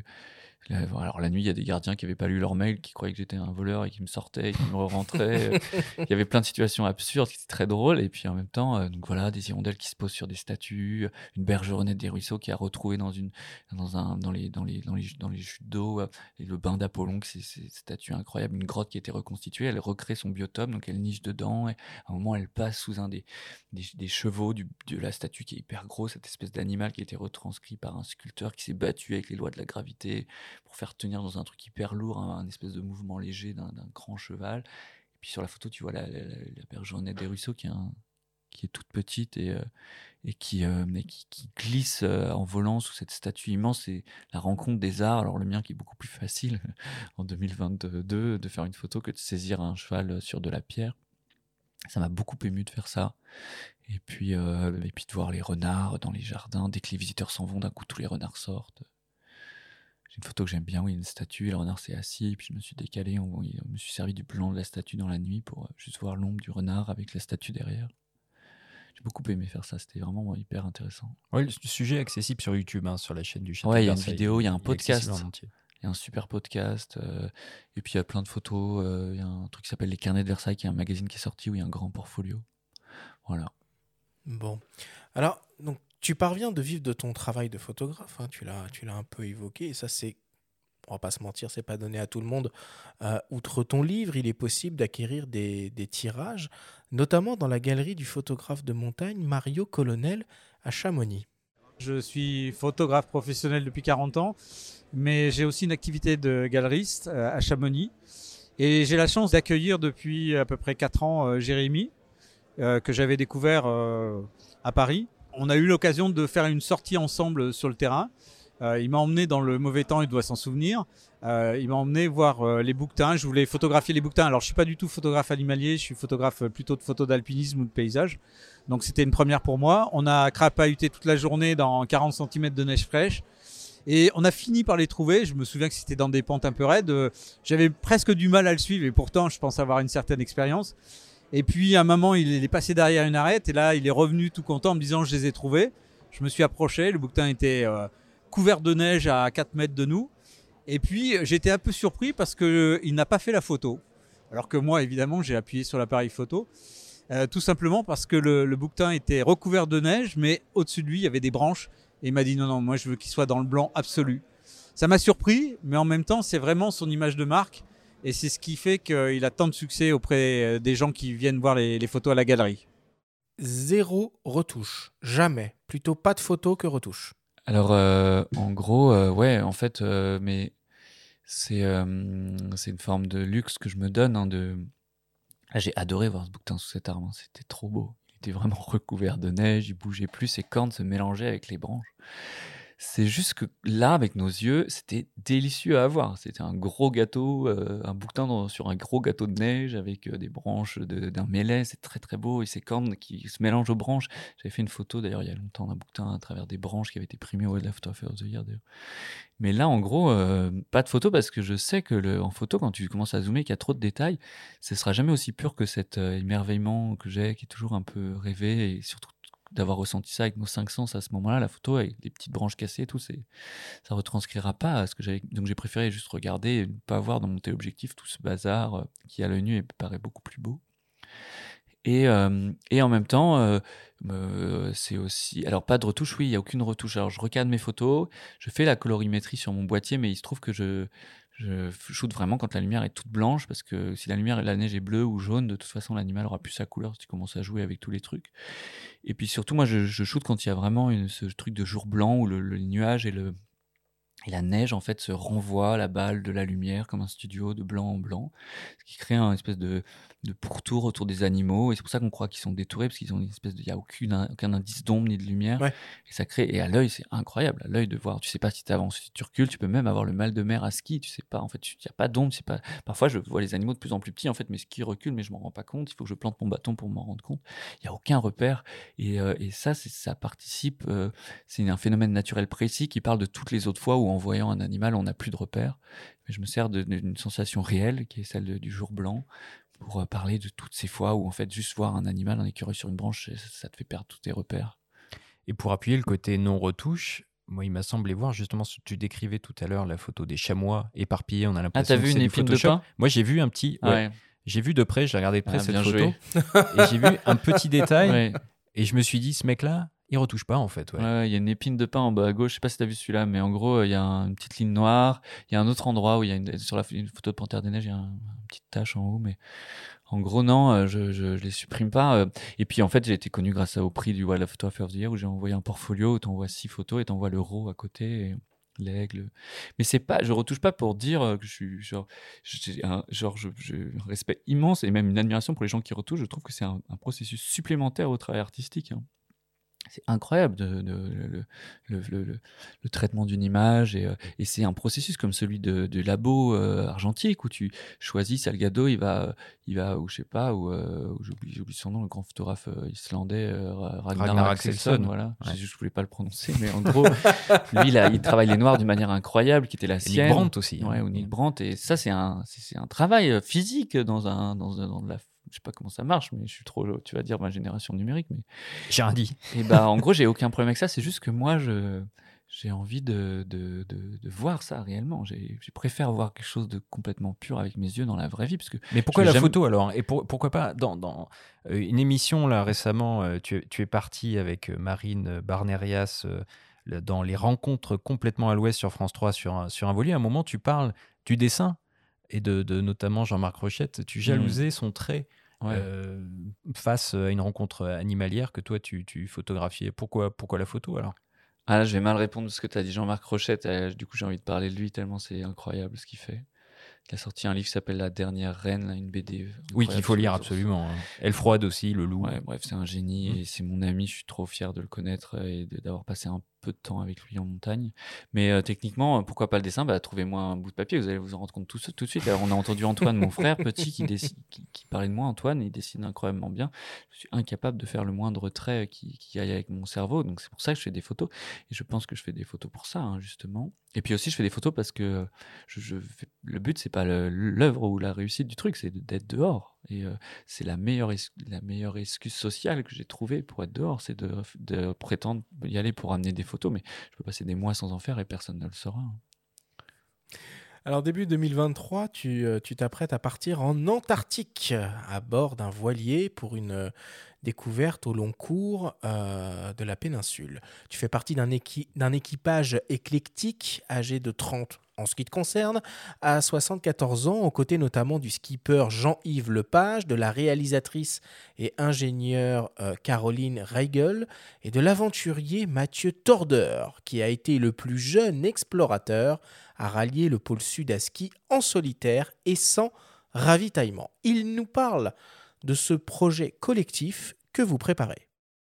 Alors la nuit, il y a des gardiens qui n'avaient pas lu leur mail, qui croyaient que j'étais un voleur et qui me sortaient, et qui me rentraient. [LAUGHS] il y avait plein de situations absurdes qui étaient très drôles. Et puis en même temps, euh, donc voilà, des hirondelles qui se posent sur des statues, une bergeronnette des ruisseaux qui a retrouvé dans, une, dans, un, dans, les, dans, les, dans, les, dans les chutes d'eau, euh, et le bain d'Apollon, c'est ces statues incroyables, une grotte qui a été reconstituée, elle recrée son biotope, donc elle niche dedans, et à un moment elle passe sous un des, des, des chevaux du, de la statue qui est hyper gros, cette espèce d'animal qui a été retranscrit par un sculpteur qui s'est battu avec les lois de la gravité pour faire tenir dans un truc hyper lourd un, un espèce de mouvement léger d'un grand cheval. Et puis sur la photo, tu vois la, la, la- bergeronnette des ruisseaux qui est, toute petite et, euh, euh, qui, glisse euh, en volant sous cette statue immense. C'est la rencontre des arts. Alors le mien qui est beaucoup plus facile [LAUGHS] en 2022 de faire une photo que de saisir un cheval sur de la pierre. Ça m'a beaucoup ému de faire ça. Et puis, et puis de voir les renards dans les jardins. Dès que les visiteurs s'en vont, d'un coup, tous les renards sortent. J'ai une photo que j'aime bien où il y a une statue et le renard s'est assis. Et puis je me suis décalé. On, je me suis servi du blanc de la statue dans la nuit pour euh, juste voir l'ombre du renard avec la statue derrière. J'ai beaucoup aimé faire ça. C'était vraiment hyper intéressant. Ouais, le sujet est accessible sur YouTube, hein, sur la chaîne du château Ouais, de il y a une vidéo, il y a un podcast. Il y a un super podcast. euh, et puis il y a plein de photos. euh, Il y a un truc qui s'appelle Les Carnets de Versailles, qui est un magazine qui est sorti où il y a un grand portfolio. Voilà. Bon. Alors, donc, tu parviens de vivre de ton travail de photographe. hein, tu l'as, un peu évoqué. Et ça, c'est, on va pas se mentir, c'est pas donné à tout le monde. Euh, outre ton livre, il est possible d'acquérir des, des tirages, notamment dans la galerie du photographe de montagne Mario Colonel à Chamonix. Je suis photographe professionnel depuis 40 ans, mais j'ai aussi une activité de galeriste euh, à Chamonix. Et j'ai la chance d'accueillir depuis à peu près 4 ans euh, Jérémy, que j'avais découvert à Paris. On a eu l'occasion de faire une sortie ensemble sur le terrain. Euh, il m'a emmené dans le mauvais temps, il doit s'en souvenir. Euh, il m'a emmené voir euh, les bouquetins. Je voulais photographier les bouquetins. Alors, je suis pas du tout photographe animalier, je suis photographe plutôt de photos d'alpinisme ou de paysage. Donc, c'était une première pour moi. On a crapahuté toute la journée dans 40 cm de neige fraîche. Et on a fini par les trouver. Je me souviens que c'était dans des pentes un peu raides. J'avais presque du mal à le suivre et pourtant, je pense avoir une certaine expérience. Et puis, à un moment, il est passé derrière une arête et là, il est revenu tout content en me disant Je les ai trouvés. Je me suis approché. Le bouquetin était euh, couvert de neige à 4 mètres de nous. Et puis, j'étais un peu surpris parce qu'il n'a pas fait la photo. Alors que moi, évidemment, j'ai appuyé sur l'appareil photo. Euh, tout simplement parce que le, le bouquetin était recouvert de neige, mais au-dessus de lui, il y avait des branches. Et il m'a dit non, non, moi, je veux qu'il soit dans le blanc absolu. Ça m'a surpris, mais en même temps, c'est vraiment son image de marque. Et c'est ce qui fait qu'il a tant de succès auprès euh, des gens qui viennent voir les, les photos à la galerie. Zéro retouche. Jamais. Plutôt pas de photo que retouche. Alors, euh, en gros, euh, ouais, en fait, euh, mais c'est euh, c'est une forme de luxe que je me donne. hein, de... Ah, J'ai adoré voir ce bouquetin sous cet arbre, hein, c'était trop beau. Il était vraiment [LAUGHS] recouvert de neige, il bougeait plus, ses cornes se mélangeaient avec les branches. C'est juste que là, avec nos yeux, c'était délicieux à voir. C'était un gros gâteau, euh, un bouquetin sur un gros gâteau de neige avec euh, des branches de- d'un mêlé. C'est très très beau et ces cornes qui se mélangent aux branches. J'avais fait une photo d'ailleurs il y a longtemps d'un bouquetin à travers des branches qui avait été primé au Photography of the Year. Mais là, en gros, euh, pas de photo parce que je sais que en photo, quand tu commences à zoomer, qu'il y a trop de détails, ce sera jamais aussi pur que cet émerveillement que j'ai, qui est toujours un peu rêvé et surtout d'avoir ressenti ça avec nos cinq sens à ce moment-là, la photo avec les petites branches cassées et tout, c'est, ça retranscrira pas ce que j'avais. Donc j'ai préféré juste regarder et ne pas voir dans mon téléobjectif tout ce bazar euh, qui à l'œil nu paraît beaucoup plus beau. Et, euh, en même temps, euh, c'est aussi. Alors, pas de retouche, oui, il n'y a aucune retouche. Alors, je recadre mes photos, je fais la colorimétrie sur mon boîtier, mais il se trouve que je, je shoot vraiment quand la lumière est toute blanche, parce que si la lumière, la neige est bleue ou jaune, de toute façon, l'animal aura plus sa couleur si tu commences à jouer avec tous les trucs. Et puis surtout, moi, je, je quand il y a vraiment ce truc de jour blanc où le, nuage. Et la neige, en fait, se renvoie la balle de la lumière comme un studio de blanc en blanc, ce qui crée un espèce de, de pourtour autour des animaux. Et c'est pour ça qu'on croit qu'ils sont détourés, parce qu'ils ont une espèce de. Il n'y a aucune, aucun indice d'ombre ni de lumière. Ouais. Et ça crée. Et à l'œil, c'est incroyable. À l'œil de voir. Tu sais pas si tu avances, si tu recules, tu peux même avoir le mal de mer à ski. Tu sais pas. En fait, il n'y a pas d'ombre. c'est Pas... Parfois, je vois les animaux de plus en plus petits. En fait, mes skis reculent, mais je m'en rends pas compte. Il faut que je plante mon bâton pour m'en rendre compte. Il n'y a aucun repère. Et, euh, et ça, ça participe. euh, c'est un phénomène naturel précis qui parle de toutes les autres fois où, en voyant un animal, on n'a plus de repère. Mais je me sers d'une sensation réelle, qui est celle de- du jour blanc, pour euh, parler de toutes ces fois où, en fait, juste voir un animal, un écureuil sur une branche, ça, te fait perdre tous tes repères. Et pour appuyer le côté non-retouche, moi, il m'a semblé voir justement, ce que tu décrivais tout à l'heure la photo des chamois éparpillés. On a l'impression Ah, t'as vu une épine de pain? Moi, j'ai vu un petit. ouais. Ouais. J'ai vu de près, j'ai regardé de près Ah, cette photo. joué. et j'ai vu un petit [LAUGHS] détail. Ouais. Et je me suis dit, ce mec-là, il retouche pas en fait. ouais. Ouais, ouais, il y a une épine de pain en bas à gauche. Je sais pas si t'as vu celui-là, mais en gros, il y a un- une petite ligne noire. Il y a un autre endroit où il y a une, sur la photo de Panthère des Neiges, il y a un- une petite tache en haut, mais en gros, non, euh, je, je, les supprime pas. euh. Et puis, en fait, j'ai été connu grâce au prix du Wild Photography of the Year où j'ai envoyé un portfolio où t'envoies six photos et t'envoies le RAW à côté. L'aigle. Mais c'est pas, je retouche pas pour dire euh, que je suis genre, j'ai un, genre, je, respect immense et même une admiration pour les gens qui retouchent. Je trouve que c'est un, un processus supplémentaire au travail artistique. hein c'est incroyable de, de- le, le, le- le- le traitement d'une image et, euh, et c'est un processus comme celui de, labo euh, argentique où tu choisis Salgado il va il va ou je sais pas ou euh, ou j'oublie son nom le grand photographe euh, islandais euh, Ra- Ragnar, Ragnar Axelsson voilà Ouais. je, je voulais pas le prononcer mais en gros [LAUGHS] lui il, a- il travaille les noirs d'une manière incroyable qui était la Nick sienne Brandt aussi, hein. ouais ou Nick Brandt et ça c'est un c'est un travail physique dans un dans, dans de la je sais pas comment ça marche, mais je suis trop, tu vas dire ma génération numérique, mais J'ai rien dit. Et bah, en gros, [LAUGHS] j'ai aucun problème avec ça. C'est juste que moi, je, j'ai envie de, de, de, de voir ça réellement. J'ai, je préfère voir quelque chose de complètement pur avec mes yeux dans la vraie vie, parce que. Mais pourquoi la jamais- photo alors? Et pour- pourquoi pas dans, dans, euh, une émission là récemment, euh, tu, es- tu es parti avec euh, Marine Barnerias dans les rencontres complètement à l'ouest sur France 3 sur un, sur un volet. À un moment, tu parles du dessin et de, de notamment Jean-Marc Rochette. Tu jalousais son trait. Ouais. euh, face à une rencontre animalière que toi tu, tu photographiais. Pourquoi, pourquoi la photo alors? Ah là, je vais mal répondre de ce que tu as dit, Jean-Marc Rochette. Euh, du coup, j'ai envie de parler de lui tellement c'est incroyable ce qu'il fait. Il a sorti un livre qui s'appelle La dernière reine, là, une BD. Oui, qu'il faut lire absolument. hein. Elle froide aussi, le loup. Ouais, bref, c'est un génie Mm. et c'est mon ami. Je suis trop fier de le connaître et de- d'avoir passé un peu de temps avec lui en montagne. Mais euh, techniquement, euh, pourquoi pas le dessin? Bah, Trouvez-moi un bout de papier, vous allez vous en rendre compte tout, de suite. Alors, on a entendu Antoine, mon frère petit, qui, qui, qui parlait de moi. Antoine, il dessine incroyablement bien. Je suis incapable de faire le moindre trait qui, qui aille avec mon cerveau. Donc, c'est pour ça que je fais des photos. Et je pense que je fais des photos pour ça, hein, justement. Et puis aussi, je fais des photos parce que je, le but, c'est pas l'œuvre ou la réussite du truc, c'est d'être dehors. Et c'est la meilleure, la meilleure excuse sociale que j'ai trouvée pour être dehors, c'est de, prétendre y aller pour amener des photos, mais je peux passer des mois sans en faire et personne ne le saura. hein. Alors début 2023, tu t'apprêtes à partir en Antarctique à bord d'un voilier pour une découverte au long cours de la péninsule. Tu fais partie d'un équi- équipage éclectique âgé de 30 en ce qui te concerne, à 74 ans, aux côtés notamment du skipper Jean-Yves Lepage, de la réalisatrice et ingénieure euh, Caroline Reigel et de l'aventurier Mathieu Torder, qui a été le plus jeune explorateur à rallier le pôle sud à ski en solitaire et sans ravitaillement. Il nous parle de ce projet collectif que vous préparez.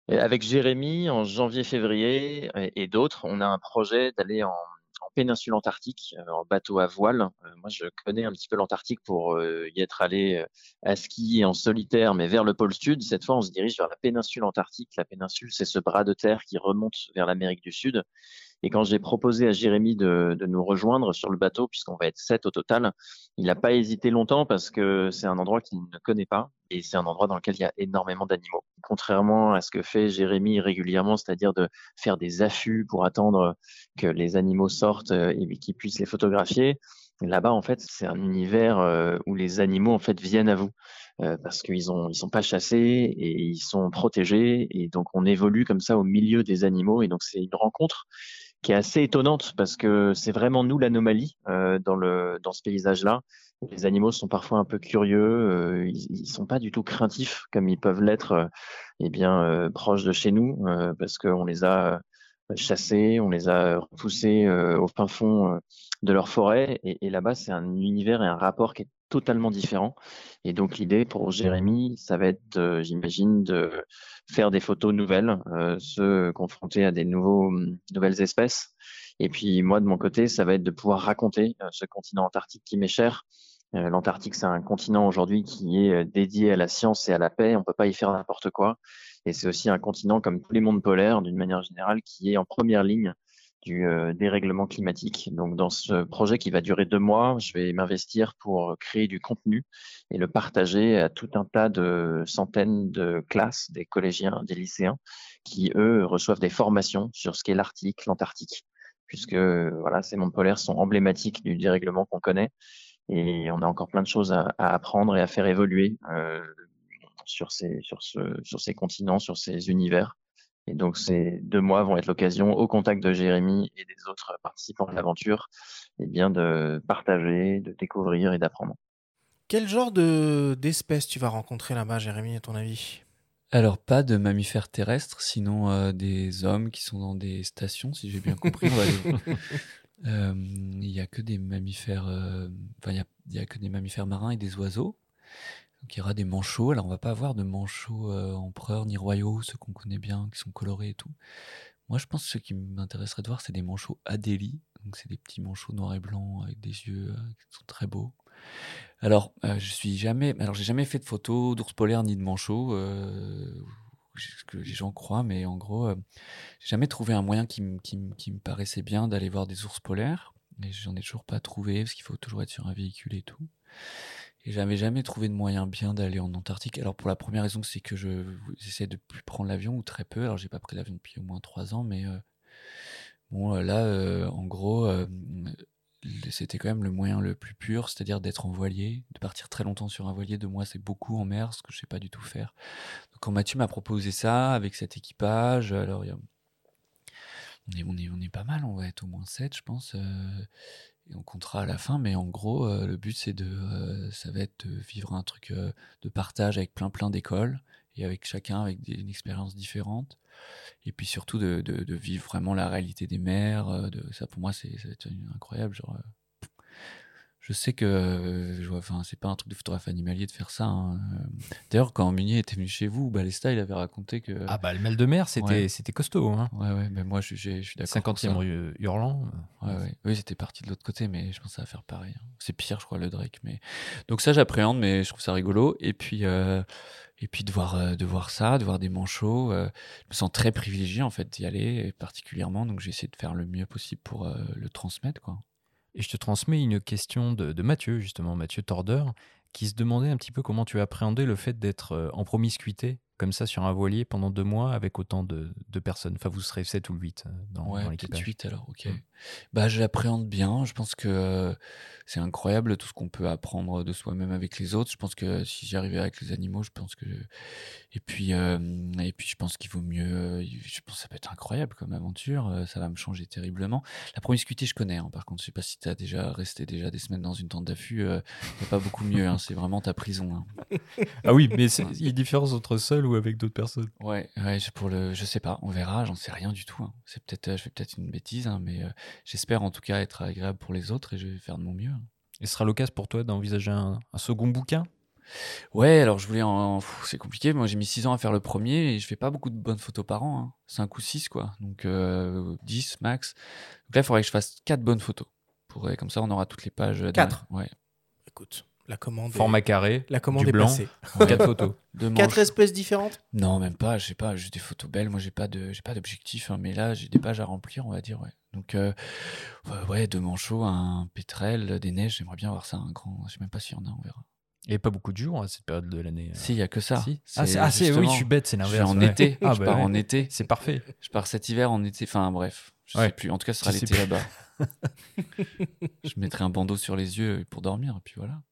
Avec Jérémy, en janvier-février et, d'autres, on a un projet d'aller en péninsule antarctique, euh, en bateau à voile. Euh, moi, je connais un petit peu l'Antarctique pour euh, y être allé à ski en solitaire, mais vers le pôle sud. Cette fois, on se dirige vers la péninsule antarctique. La péninsule, c'est ce bras de terre qui remonte vers l'Amérique du Sud. Et quand j'ai proposé à Jérémy de, de, nous rejoindre sur le bateau, puisqu'on va être sept au total, il n'a pas hésité longtemps parce que c'est un endroit qu'il ne connaît pas et c'est un endroit dans lequel il y a énormément d'animaux. Contrairement à ce que fait Jérémy régulièrement, c'est-à-dire de faire des affûts pour attendre que les animaux sortent et qu'ils puissent les photographier, là-bas en fait c'est un univers où les animaux en fait viennent à vous parce qu'ils ont ils sont pas chassés et ils sont protégés et donc on évolue comme ça au milieu des animaux et donc c'est une rencontre qui est assez étonnante parce que c'est vraiment nous l'anomalie euh, dans le dans ce paysage-là. Les animaux sont parfois un peu curieux, euh, ils, ils sont pas du tout craintifs comme ils peuvent l'être, euh, eh bien euh, proches de chez nous euh, parce qu'on les a chassés, on les a repoussés au fin fond de leur forêt et, là-bas c'est un univers et un rapport qui est totalement différent. Et donc l'idée pour Jérémy, ça va être, j'imagine, de faire des photos nouvelles, euh, se confronter à des nouveaux, nouvelles espèces. Et puis moi, de mon côté, ça va être de pouvoir raconter euh, ce continent antarctique qui m'est cher. Euh, L'Antarctique, c'est un continent aujourd'hui qui est dédié à la science et à la paix. On peut pas y faire n'importe quoi. Et c'est aussi un continent, comme tous les mondes polaires, d'une manière générale, qui est en première ligne du euh, dérèglement climatique. Donc, dans ce projet qui va durer deux mois, je vais m'investir pour créer du contenu et le partager à tout un tas de centaines de classes, des collégiens, des lycéens, qui eux reçoivent des formations sur ce qu'est l'Arctique, l'Antarctique, puisque voilà, ces mondes polaires sont emblématiques du dérèglement qu'on connaît et on a encore plein de choses à, à apprendre et à faire évoluer euh, sur ces sur ce sur ces continents, sur ces univers. Et donc ces deux mois vont être l'occasion, au contact de Jérémy et des autres participants de l'aventure, eh bien de partager, de découvrir et d'apprendre. Quel genre de d'espèces tu vas rencontrer là-bas, Jérémy, à ton avis? Alors, pas de mammifères terrestres, sinon euh, des hommes qui sont dans des stations, si j'ai bien compris. on va aller- [LAUGHS] Il y a que des mammifères, euh, enfin, il y a, que des mammifères marins et des oiseaux. Donc, il y aura des manchots. Alors, on va pas avoir de manchots euh, empereurs ni royaux, ceux qu'on connaît bien, qui sont colorés et tout. Moi, je pense que ce qui m'intéresserait de voir, c'est des manchots Adélie. Donc, c'est des petits manchots noirs et blancs avec des yeux euh, qui sont très beaux. Alors, euh, je suis jamais, alors j'ai jamais fait de photos d'ours polaires ni de manchots, euh, ce que les gens croient, mais en gros, euh, j'ai jamais trouvé un moyen qui, me- paraissait bien d'aller voir des ours polaires. Et j'en ai toujours pas trouvé parce qu'il faut toujours être sur un véhicule et tout. Et j'avais jamais trouvé de moyen bien d'aller en Antarctique. Alors pour la première raison, c'est que je j'essaie de plus prendre l'avion ou très peu. Alors j'ai pas pris l'avion depuis au moins trois ans, mais euh, bon euh, là, en gros, c'était quand même le moyen le plus pur, c'est-à-dire d'être en voilier, de partir très longtemps sur un voilier. De moi, c'est beaucoup en mer, ce que je sais pas du tout faire. Donc quand Mathieu m'a proposé ça avec cet équipage, alors on est, on, est, on est pas mal, on va être au moins 7 je pense. euh, et on comptera à la fin, mais en gros, euh, le but c'est de, euh, ça va être de vivre un truc de partage avec plein plein d'écoles et avec chacun avec des, une expérience différente. Et puis surtout de, vivre vraiment la réalité des mers. euh, De, ça pour moi c'est incroyable. Euh, je sais que, euh, enfin, c'est pas un truc de photographe animalier de faire ça. hein. Euh, D'ailleurs, quand Munier était venu chez vous, Balesta, il avait raconté que. Ah bah le mal de mer, c'était Ouais. costaud. Hein. Ouais, ouais, mais moi je, je suis d'accord. pour 50e ça. rue Hurlant. Ouais, ouais. Oui, c'était parti de l'autre côté, mais je pense que ça va faire pareil. hein. C'est pire, je crois, le Drake. Mais... Donc ça, j'appréhende, mais je trouve ça rigolo. Et puis, euh, et puis de, voir, euh, de voir ça, de voir des manchots, euh, je me sens très privilégié, en fait, d'y aller, particulièrement. Donc j'ai essayé de faire le mieux possible pour euh, le transmettre, quoi. Et je te transmets une question de, Mathieu, justement, Mathieu Tordeur, qui se demandait un petit peu comment tu appréhendais le fait d'être euh, en promiscuité, comme ça, sur un voilier pendant deux mois avec autant de, de personnes. Enfin, vous serez 7 ou 8 dans, Ouais, dans peut-être l'équipage. 8 alors, ok. Mm. Bah, je l'appréhende bien. Je pense que euh, c'est incroyable tout ce qu'on peut apprendre de soi-même avec les autres. Je pense que si j'y arrivais avec les animaux, je pense que. Et puis, euh, et puis je pense qu'il vaut mieux. euh, Je pense que ça peut être incroyable comme aventure. euh, Ça va me changer terriblement. La promiscuité, je connais. hein. Par contre, je sais pas si tu as déjà resté déjà des semaines dans une tente d'affût. euh, y a pas beaucoup mieux. hein. C'est vraiment ta prison. hein. [LAUGHS] Ah oui, mais il y a une différence entre seul ou avec d'autres personnes. Ouais, pour le, je sais pas, on verra, j'en sais rien du tout. hein. C'est peut-être, euh, je fais peut-être une bêtise, hein, mais euh, j'espère en tout cas être agréable pour les autres et je vais faire de mon mieux. hein. Et ce sera l'occasion pour toi d'envisager un, un second bouquin? Ouais, alors je voulais en. C'est compliqué. Moi, j'ai mis 6 ans à faire le premier et je fais pas beaucoup de bonnes photos par an. Hein. 5 ou 6, quoi. Donc euh, 10 max. Donc là, il faudrait que je fasse 4 bonnes photos. Pour, comme ça, on aura toutes les pages. d'un- Quatre Ouais. Écoute, la commande. Format est... carré, La commande du est blanc, passée. quatre photos. [LAUGHS] Deux Quatre manches. espèces différentes Non, même pas. Je sais pas. Juste des photos belles. Moi, j'ai pas de, j'ai pas d'objectif. hein, mais là, j'ai des pages à remplir, on va dire. Ouais. Donc, euh, ouais, ouais, deux manchots, un pétrel, des neiges. J'aimerais bien voir ça, un grand. Je sais même pas s'il y en a. On verra. Il n'y a pas beaucoup de jours à cette période de l'année. euh. Si, il y a que ça. Si. Ah, c'est- ah, c'est- oui, je suis bête, c'est Je l'inverse. en ouais. été. [LAUGHS] Ah, je bah pars ouais. en été. C'est parfait. Je pars cet hiver en été. Enfin, bref. Je Ouais. sais plus. En tout cas, ce sera l'été là-bas. [LAUGHS] je mettrai un bandeau sur les yeux pour dormir. Et puis voilà.